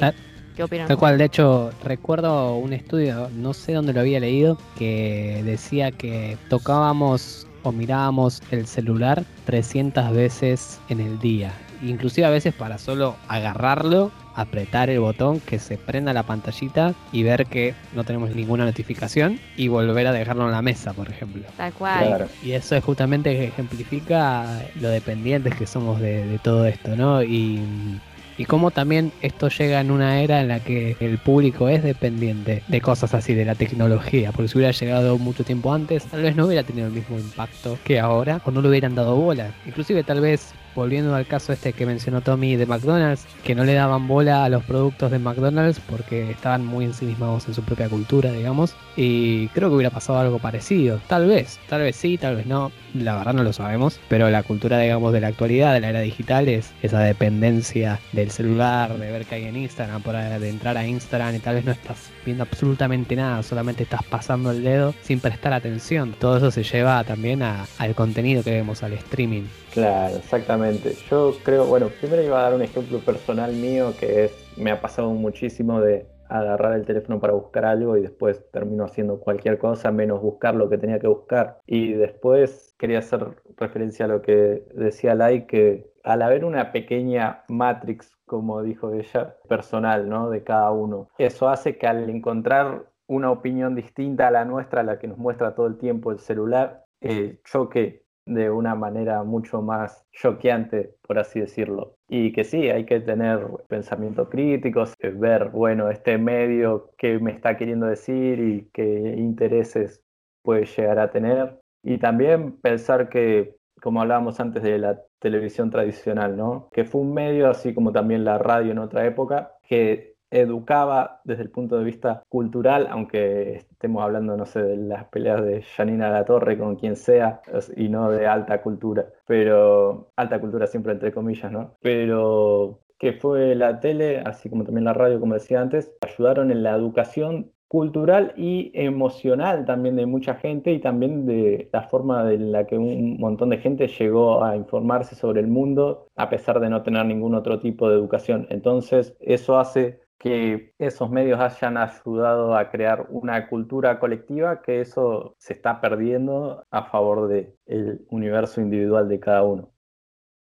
¿Qué opinan? Tal cual, de hecho, recuerdo un estudio, no sé dónde lo había leído, que decía que tocábamos o mirábamos el celular 300 veces en el día. Inclusive a veces para solo agarrarlo, apretar el botón, que se prenda la pantallita y ver que no tenemos ninguna notificación y volver a dejarlo en la mesa, por ejemplo. Tal cual. Claro. Y eso es justamente que ejemplifica lo dependientes que somos de, de todo esto, ¿no? Y, y cómo también esto llega en una era en la que el público es dependiente de cosas así, de la tecnología, porque si hubiera llegado mucho tiempo antes, tal vez no hubiera tenido el mismo impacto que ahora, o no le hubieran dado bola. Inclusive tal vez, volviendo al caso este que mencionó Tommy de McDonald's, que no le daban bola a los productos de McDonald's porque estaban muy ensimismados en su propia cultura, digamos, y creo que hubiera pasado algo parecido, tal vez, tal vez sí, tal vez no, la verdad no lo sabemos, pero la cultura, digamos, de la actualidad, de la era digital, es esa dependencia del celular, de ver qué hay en Instagram, por de entrar a Instagram y tal vez no estás viendo absolutamente nada, solamente estás pasando el dedo sin prestar atención. Todo eso se lleva también al contenido que vemos, al streaming. Claro, exactamente. Yo creo, bueno, primero iba a dar un ejemplo personal mío que es, me ha pasado muchísimo de agarrar el teléfono para buscar algo y después termino haciendo cualquier cosa menos buscar lo que tenía que buscar. Y después quería hacer referencia a lo que decía Lai, que al haber una pequeña matrix, como dijo ella, personal, ¿no? De cada uno, eso hace que al encontrar una opinión distinta a la nuestra, a la que nos muestra todo el tiempo el celular, eh, choque de una manera mucho más choqueante, por así decirlo. Y que sí, hay que tener pensamiento crítico, eh, ver, bueno, este medio qué me está queriendo decir y qué intereses puede llegar a tener. Y también pensar que, como hablábamos antes de la televisión tradicional, ¿no? Que fue un medio, así como también la radio en otra época, que educaba desde el punto de vista cultural, aunque estemos hablando, no sé, de las peleas de Janina La Torre con quien sea, y no de alta cultura, pero alta cultura siempre entre comillas, ¿no? Pero que fue la tele, así como también la radio, como decía antes, ayudaron en la educación cultural y emocional también de mucha gente y también de la forma en la que un montón de gente llegó a informarse sobre el mundo a pesar de no tener ningún otro tipo de educación. Entonces, eso hace que esos medios hayan ayudado a crear una cultura colectiva que eso se está perdiendo a favor del universo individual de cada uno.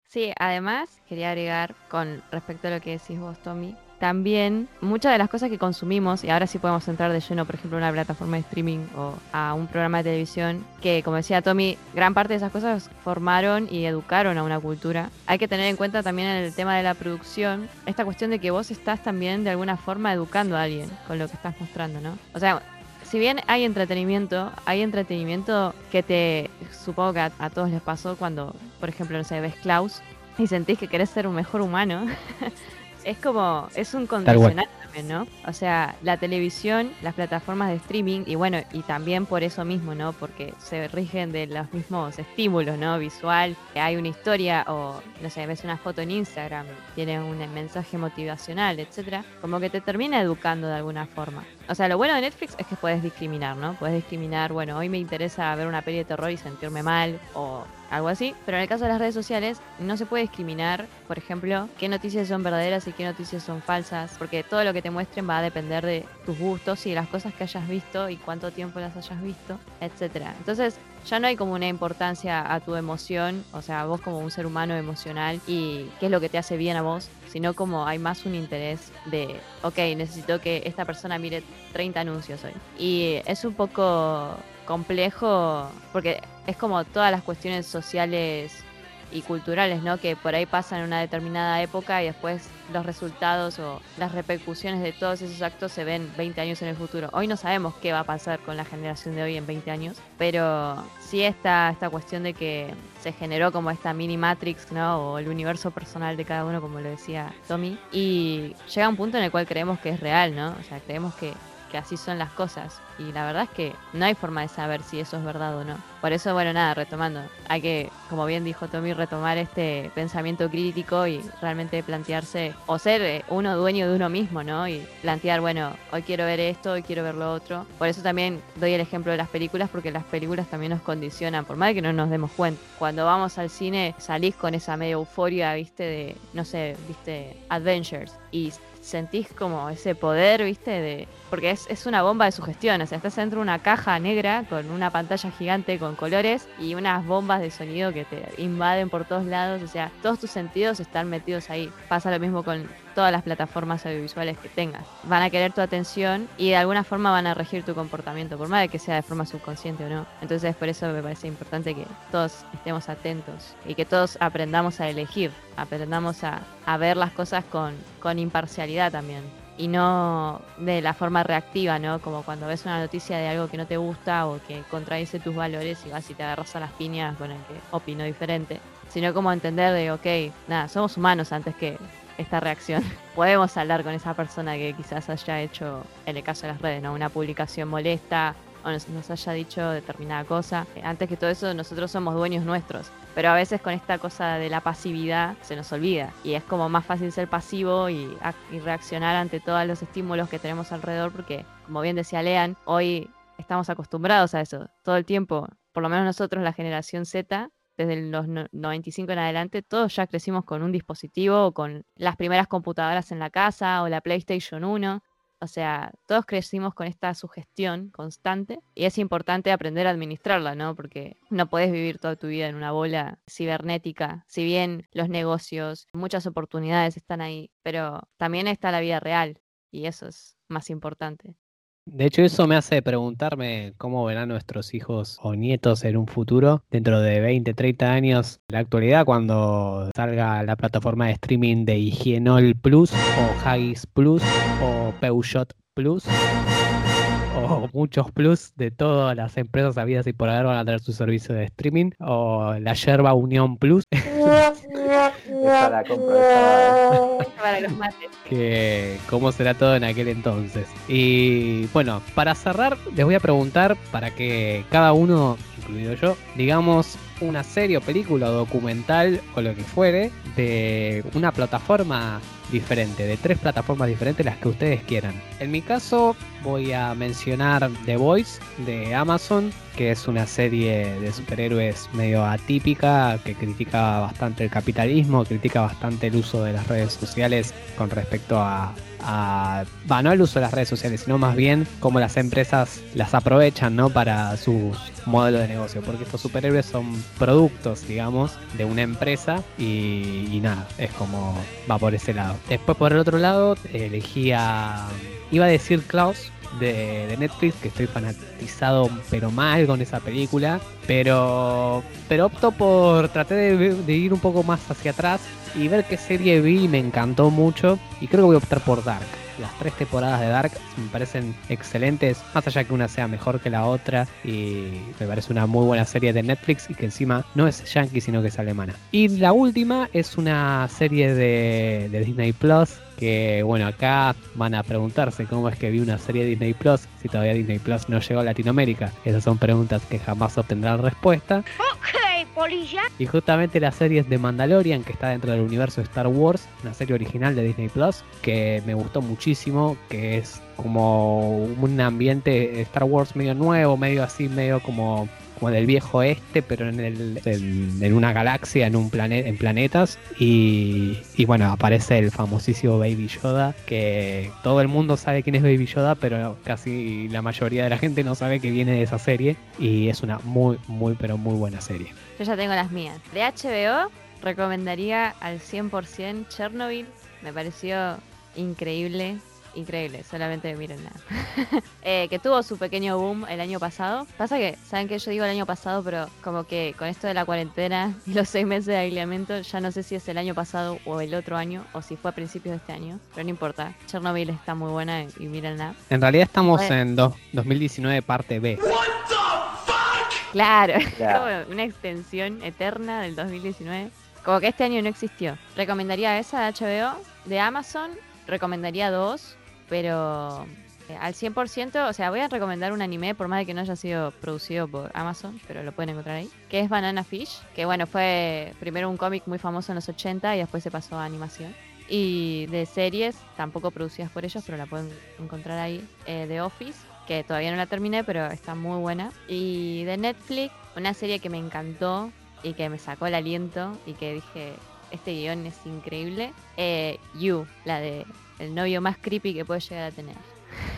Sí, además quería agregar con respecto a lo que decís vos, Tommy, también muchas de las cosas que consumimos, y ahora sí podemos entrar de lleno, por ejemplo, a una plataforma de streaming o a un programa de televisión, que como decía Tommy, gran parte de esas cosas formaron y educaron a una cultura. Hay que tener en cuenta también en el tema de la producción, esta cuestión de que vos estás también de alguna forma educando a alguien con lo que estás mostrando, ¿no? O sea, si bien hay entretenimiento, hay entretenimiento que te, supongo que a, a todos les pasó cuando, por ejemplo, no sé, ves Klaus y sentís que querés ser un mejor humano. [LAUGHS] es como, es un condicional también, ¿no? O sea, la televisión, las plataformas de streaming y bueno, y también por eso mismo, ¿no? Porque se rigen de los mismos estímulos, ¿no? Visual, hay una historia o, no sé, ves una foto en Instagram, tiene un mensaje motivacional, etcétera, como que te termina educando de alguna forma. O sea, lo bueno de Netflix es que puedes discriminar, ¿no? Puedes discriminar, bueno, hoy me interesa ver una peli de terror y sentirme mal o algo así. Pero en el caso de las redes sociales no se puede discriminar, por ejemplo, qué noticias son verdaderas y qué noticias son falsas, porque todo lo que te muestren va a depender de tus gustos y de las cosas que hayas visto y cuánto tiempo las hayas visto, etcétera. Entonces, ya no hay como una importancia a tu emoción, o sea, vos como un ser humano emocional y qué es lo que te hace bien a vos, sino como hay más un interés de, ok, necesito que esta persona mire 30 anuncios hoy. Y es un poco complejo porque es como todas las cuestiones sociales y culturales, ¿no? Que por ahí pasan en una determinada época y después los resultados o las repercusiones de todos esos actos se ven 20 años en el futuro. Hoy no sabemos qué va a pasar con la generación de hoy en 20 años, pero sí está esta cuestión de que se generó como esta mini Matrix, ¿no? O el universo personal de cada uno, como lo decía Tommy. Y llega un punto en el cual creemos que es real, ¿no? O sea, creemos que que así son las cosas. Y la verdad es que no hay forma de saber si eso es verdad o no. Por eso, bueno, nada, retomando. Hay que, como bien dijo Tommy, retomar este pensamiento crítico y realmente plantearse, o ser eh, uno dueño de uno mismo, ¿no? Y plantear, bueno, hoy quiero ver esto, hoy quiero ver lo otro. Por eso también doy el ejemplo de las películas, porque las películas también nos condicionan, por de que no nos demos cuenta. Cuando vamos al cine salís con esa media euforia, viste, de, no sé, viste, Adventures. Y sentís como ese poder, viste, de porque es, es una bomba de sugestión, o sea, estás dentro de una caja negra con una pantalla gigante con colores y unas bombas de sonido que te invaden por todos lados, o sea, todos tus sentidos están metidos ahí. Pasa lo mismo con todas las plataformas audiovisuales que tengas. Van a querer tu atención y de alguna forma van a regir tu comportamiento, por más de que sea de forma subconsciente o no. Entonces, por eso me parece importante que todos estemos atentos y que todos aprendamos a elegir, aprendamos a, a ver las cosas con, con imparcialidad también y no de la forma reactiva, ¿no? Como cuando ves una noticia de algo que no te gusta o que contradice tus valores y vas y te agarras a las piñas con el que opino diferente, sino como entender de, ok, nada, somos humanos antes que esta reacción. [LAUGHS] Podemos hablar con esa persona que quizás haya hecho, en el caso de las redes, ¿no? Una publicación molesta o nos, nos haya dicho determinada cosa. Antes que todo eso, nosotros somos dueños nuestros. Pero a veces con esta cosa de la pasividad se nos olvida. Y es como más fácil ser pasivo y, y reaccionar ante todos los estímulos que tenemos alrededor. Porque, como bien decía Lean, hoy estamos acostumbrados a eso. Todo el tiempo, por lo menos nosotros, la generación Z, desde los no- 95 en adelante, todos ya crecimos con un dispositivo o con las primeras computadoras en la casa o la PlayStation 1. O sea, todos crecimos con esta sugestión constante y es importante aprender a administrarla, ¿no? Porque no puedes vivir toda tu vida en una bola cibernética. Si bien los negocios, muchas oportunidades están ahí, pero también está la vida real y eso es más importante. De hecho, eso me hace preguntarme cómo verán nuestros hijos o nietos en un futuro, dentro de 20, 30 años. La actualidad, cuando salga la plataforma de streaming de Higienol Plus, o Haggis Plus, o Peugeot Plus, o muchos plus de todas las empresas habidas y por haber van a tener su servicio de streaming, o la Yerba Unión Plus, [LAUGHS] [LAUGHS] De sábado. Para los mates. que cómo será todo en aquel entonces. Y bueno, para cerrar, les voy a preguntar para que cada uno, incluido yo, digamos una serie o película o documental o lo que fuere de una plataforma diferente, de tres plataformas diferentes, las que ustedes quieran. En mi caso voy a mencionar The Voice de Amazon, que es una serie de superhéroes medio atípica, que critica bastante el capitalismo, critica bastante el uso de las redes sociales con respecto a, a va, no el uso de las redes sociales, sino más bien cómo las empresas las aprovechan, ¿no? Para sus modelos de negocio, porque estos superhéroes son productos, digamos, de una empresa y, nada, es como va por ese lado. Después por el otro lado elegí a, iba a decir Klaus, de, Netflix, que estoy fanatizado pero mal con esa película, pero, pero opto por, traté de, ir un poco más hacia atrás y ver qué serie vi me encantó mucho y creo que voy a optar por Dark. Las tres temporadas de Dark me parecen excelentes, más allá que una sea mejor que la otra. Y me parece una muy buena serie de Netflix y que encima no es yankee, sino que es alemana. Y la última es una serie de, de Disney Plus que bueno, acá van a preguntarse cómo es que vi una serie de Disney Plus si todavía Disney Plus no llegó a Latinoamérica. Esas son preguntas que jamás obtendrán respuesta. Y justamente la serie es de Mandalorian, que está dentro del universo de Star Wars, una serie original de Disney Plus, que me gustó muchísimo, que es como un ambiente Star Wars medio nuevo, medio así, medio como como del viejo este, pero en, el, en, en una galaxia, en un planeta, en planetas. Y, bueno, aparece el famosísimo Baby Yoda, que todo el mundo sabe quién es Baby Yoda, pero casi la mayoría de la gente no sabe que viene de esa serie. Y es una muy, muy, pero muy buena serie. Yo ya tengo las mías. De HBO recomendaría al 100% Chernobyl. Me pareció increíble increíble, solamente mírenla. [LAUGHS] eh, que tuvo su pequeño boom el año pasado. Pasa que, saben que yo digo el año pasado, pero como que con esto de la cuarentena [LAUGHS] y los seis meses de aislamiento, ya no sé si es el año pasado o el otro año, o si fue a principios de este año, pero no importa. Chernobyl está muy buena y, mírenla. En realidad estamos en do, 2019 parte B. Claro, [LAUGHS] yeah. como una extensión eterna del 2019. Como que este año no existió. Recomendaría esa de HBO, de Amazon, recomendaría dos, pero eh, al 100%, o sea, voy a recomendar un anime, por más de que no haya sido producido por Amazon, pero lo pueden encontrar ahí, que es Banana Fish, que bueno, fue primero un cómic muy famoso en los 80 y después se pasó a animación. Y de series, tampoco producidas por ellos, pero la pueden encontrar ahí, eh, The Office, que todavía no la terminé, pero está muy buena. Y de Netflix, una serie que me encantó y que me sacó el aliento y que dije, este guion es increíble. Eh, you, la de el novio más creepy que puede llegar a tener.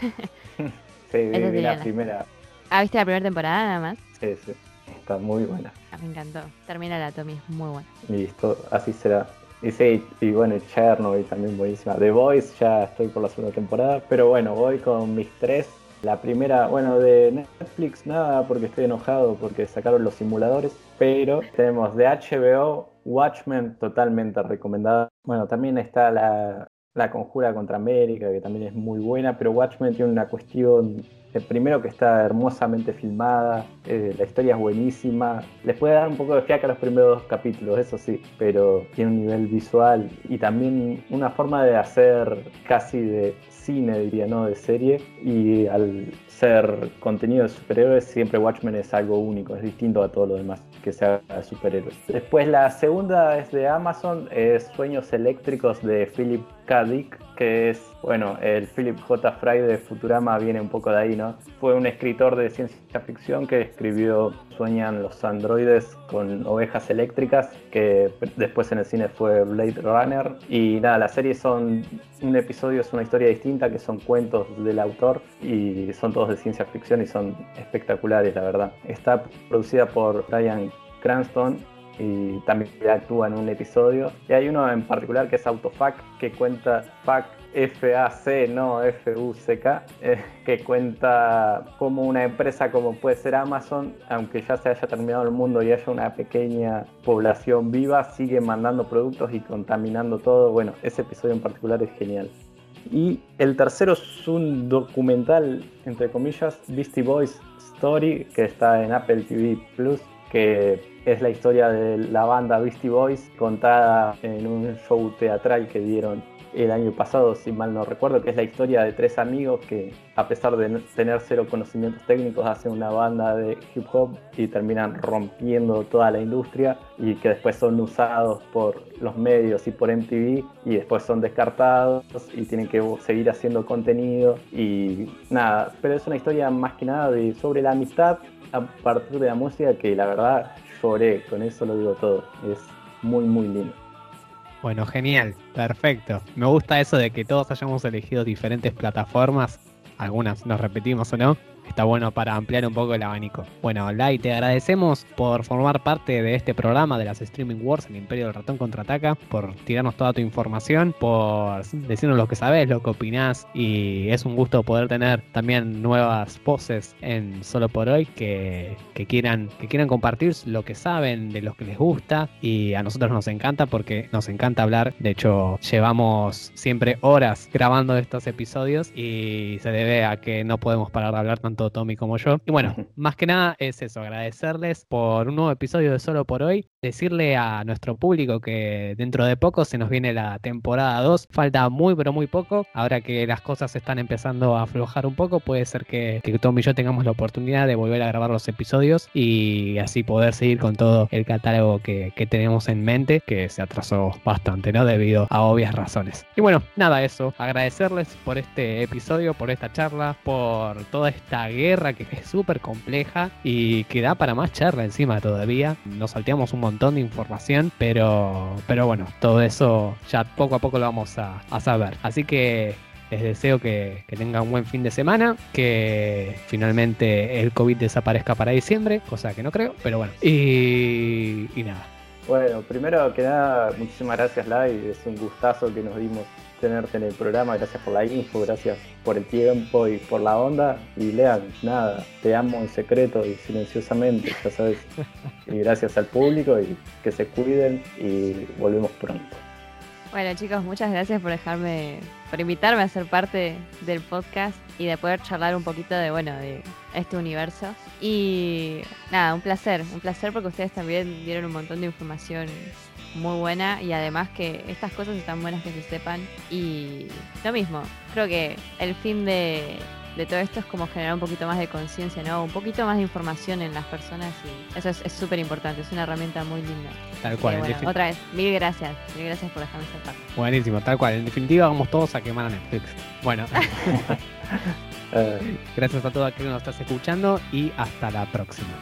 [LAUGHS] sí, vi, vi la primera. Ah, ¿viste la primera temporada nada más? Sí, sí. Está muy buena. Ah, me encantó. Termina la Tommy, es muy buena. Listo, así será. Y sí, y bueno, Chernobyl también buenísima. The Voice ya estoy por la segunda temporada, pero bueno, voy con mis tres. La primera, bueno, de Netflix nada, porque estoy enojado porque sacaron los simuladores, pero tenemos de HBO Watchmen totalmente recomendada. Bueno, también está la, la Conjura contra América, que también es muy buena, pero Watchmen tiene una cuestión, primero que está hermosamente filmada, eh, la historia es buenísima, les puede dar un poco de fiaca los primeros dos capítulos, eso sí, pero tiene un nivel visual y también una forma de hacer casi de cine, diría, no de serie, y al ser contenido de superhéroes, siempre Watchmen es algo único, es distinto a todo lo demás que sea de superhéroes. Después la segunda es de Amazon, es Sueños Eléctricos de Philip K. Dick, que es, bueno, el Philip J. Fry de Futurama viene un poco de ahí, ¿no? Fue un escritor de ciencia ficción que escribió Sueñan los androides con ovejas eléctricas, que después en el cine fue Blade Runner. Y nada, la serie son, un episodio es una historia distinta, que son cuentos del autor y son todos de ciencia ficción y son espectaculares, la verdad. Está producida por Brian Cranston y también actúa en un episodio. Y hay uno en particular que es Autofac, que cuenta FAC, F-A-C, no F-U-C-K, eh, que cuenta cómo una empresa como puede ser Amazon, aunque ya se haya terminado el mundo y haya una pequeña población viva, sigue mandando productos y contaminando todo. Bueno, ese episodio en particular es genial. Y el tercero es un documental, entre comillas, Beastie Boys Story, que está en Apple TV Plus, que es la historia de la banda Beastie Boys contada en un show teatral que dieron el año pasado, si mal no recuerdo, que es la historia de tres amigos que, a pesar de tener cero conocimientos técnicos, hacen una banda de hip hop y terminan rompiendo toda la industria y que después son usados por los medios y por MTV y después son descartados y tienen que seguir haciendo contenido y nada, pero es una historia más que nada de, sobre la amistad a partir de la música que la verdad lloré, con eso lo digo todo, es muy muy lindo. Bueno, genial, perfecto. Me gusta eso de que todos hayamos elegido diferentes plataformas, algunas nos repetimos o no, está bueno para ampliar un poco el abanico. Bueno, Lai, te agradecemos por formar parte de este programa de las Streaming Wars, el Imperio del Ratón Contraataca, por tirarnos toda tu información, por decirnos lo que sabes, lo que opinás, y es un gusto poder tener también nuevas voces en Solo por Hoy que, que quieran, que quieran compartir lo que saben, de lo que les gusta, y a nosotros nos encanta porque nos encanta hablar, de hecho llevamos siempre horas grabando estos episodios y se debe a que no podemos parar de hablar tanto Tommy como yo. Y bueno, más que nada es eso, agradecerles por un nuevo episodio de Solo por Hoy, decirle a nuestro público que dentro de poco se nos viene la temporada 2, falta muy pero muy poco, ahora que las cosas están empezando a aflojar un poco, puede ser que, que Tommy y yo tengamos la oportunidad de volver a grabar los episodios y así poder seguir con todo el catálogo que, que tenemos en mente, que se atrasó bastante, ¿no? Debido a obvias razones. Y bueno, nada, eso, agradecerles por este episodio, por esta charla, por toda esta guerra que es súper compleja y que da para más charla encima todavía. Nos salteamos un montón de información, pero, pero bueno, todo eso ya poco a poco lo vamos a, saber. Así que les deseo que, que, tengan un buen fin de semana, que finalmente el COVID desaparezca para diciembre, cosa que no creo, pero bueno. Y, y nada. Bueno, primero que nada, muchísimas gracias Lai, es un gustazo que nos dimos tenerte en el programa, gracias por la info, gracias por el tiempo y por la onda. Y lean, nada, te amo en secreto y silenciosamente, ya sabes. Y gracias al público y que se cuiden y volvemos pronto. Bueno chicos, muchas gracias por dejarme, por invitarme a ser parte del podcast y de poder charlar un poquito de, bueno, de este universo. Y nada, un placer, un placer porque ustedes también dieron un montón de información muy buena y además que estas cosas están buenas que se sepan. Y lo mismo, creo que el fin de, de todo esto es como generar un poquito más de conciencia, ¿no? Un poquito más de información en las personas y eso es súper importante, es una herramienta muy linda. Tal cual. Bueno, otra vez, mil gracias, mil gracias por dejarme ser parte. Buenísimo, tal cual. En definitiva, vamos todos a quemar a Netflix. Bueno. [LAUGHS] Gracias a todos aquellos que nos estás escuchando y hasta la próxima.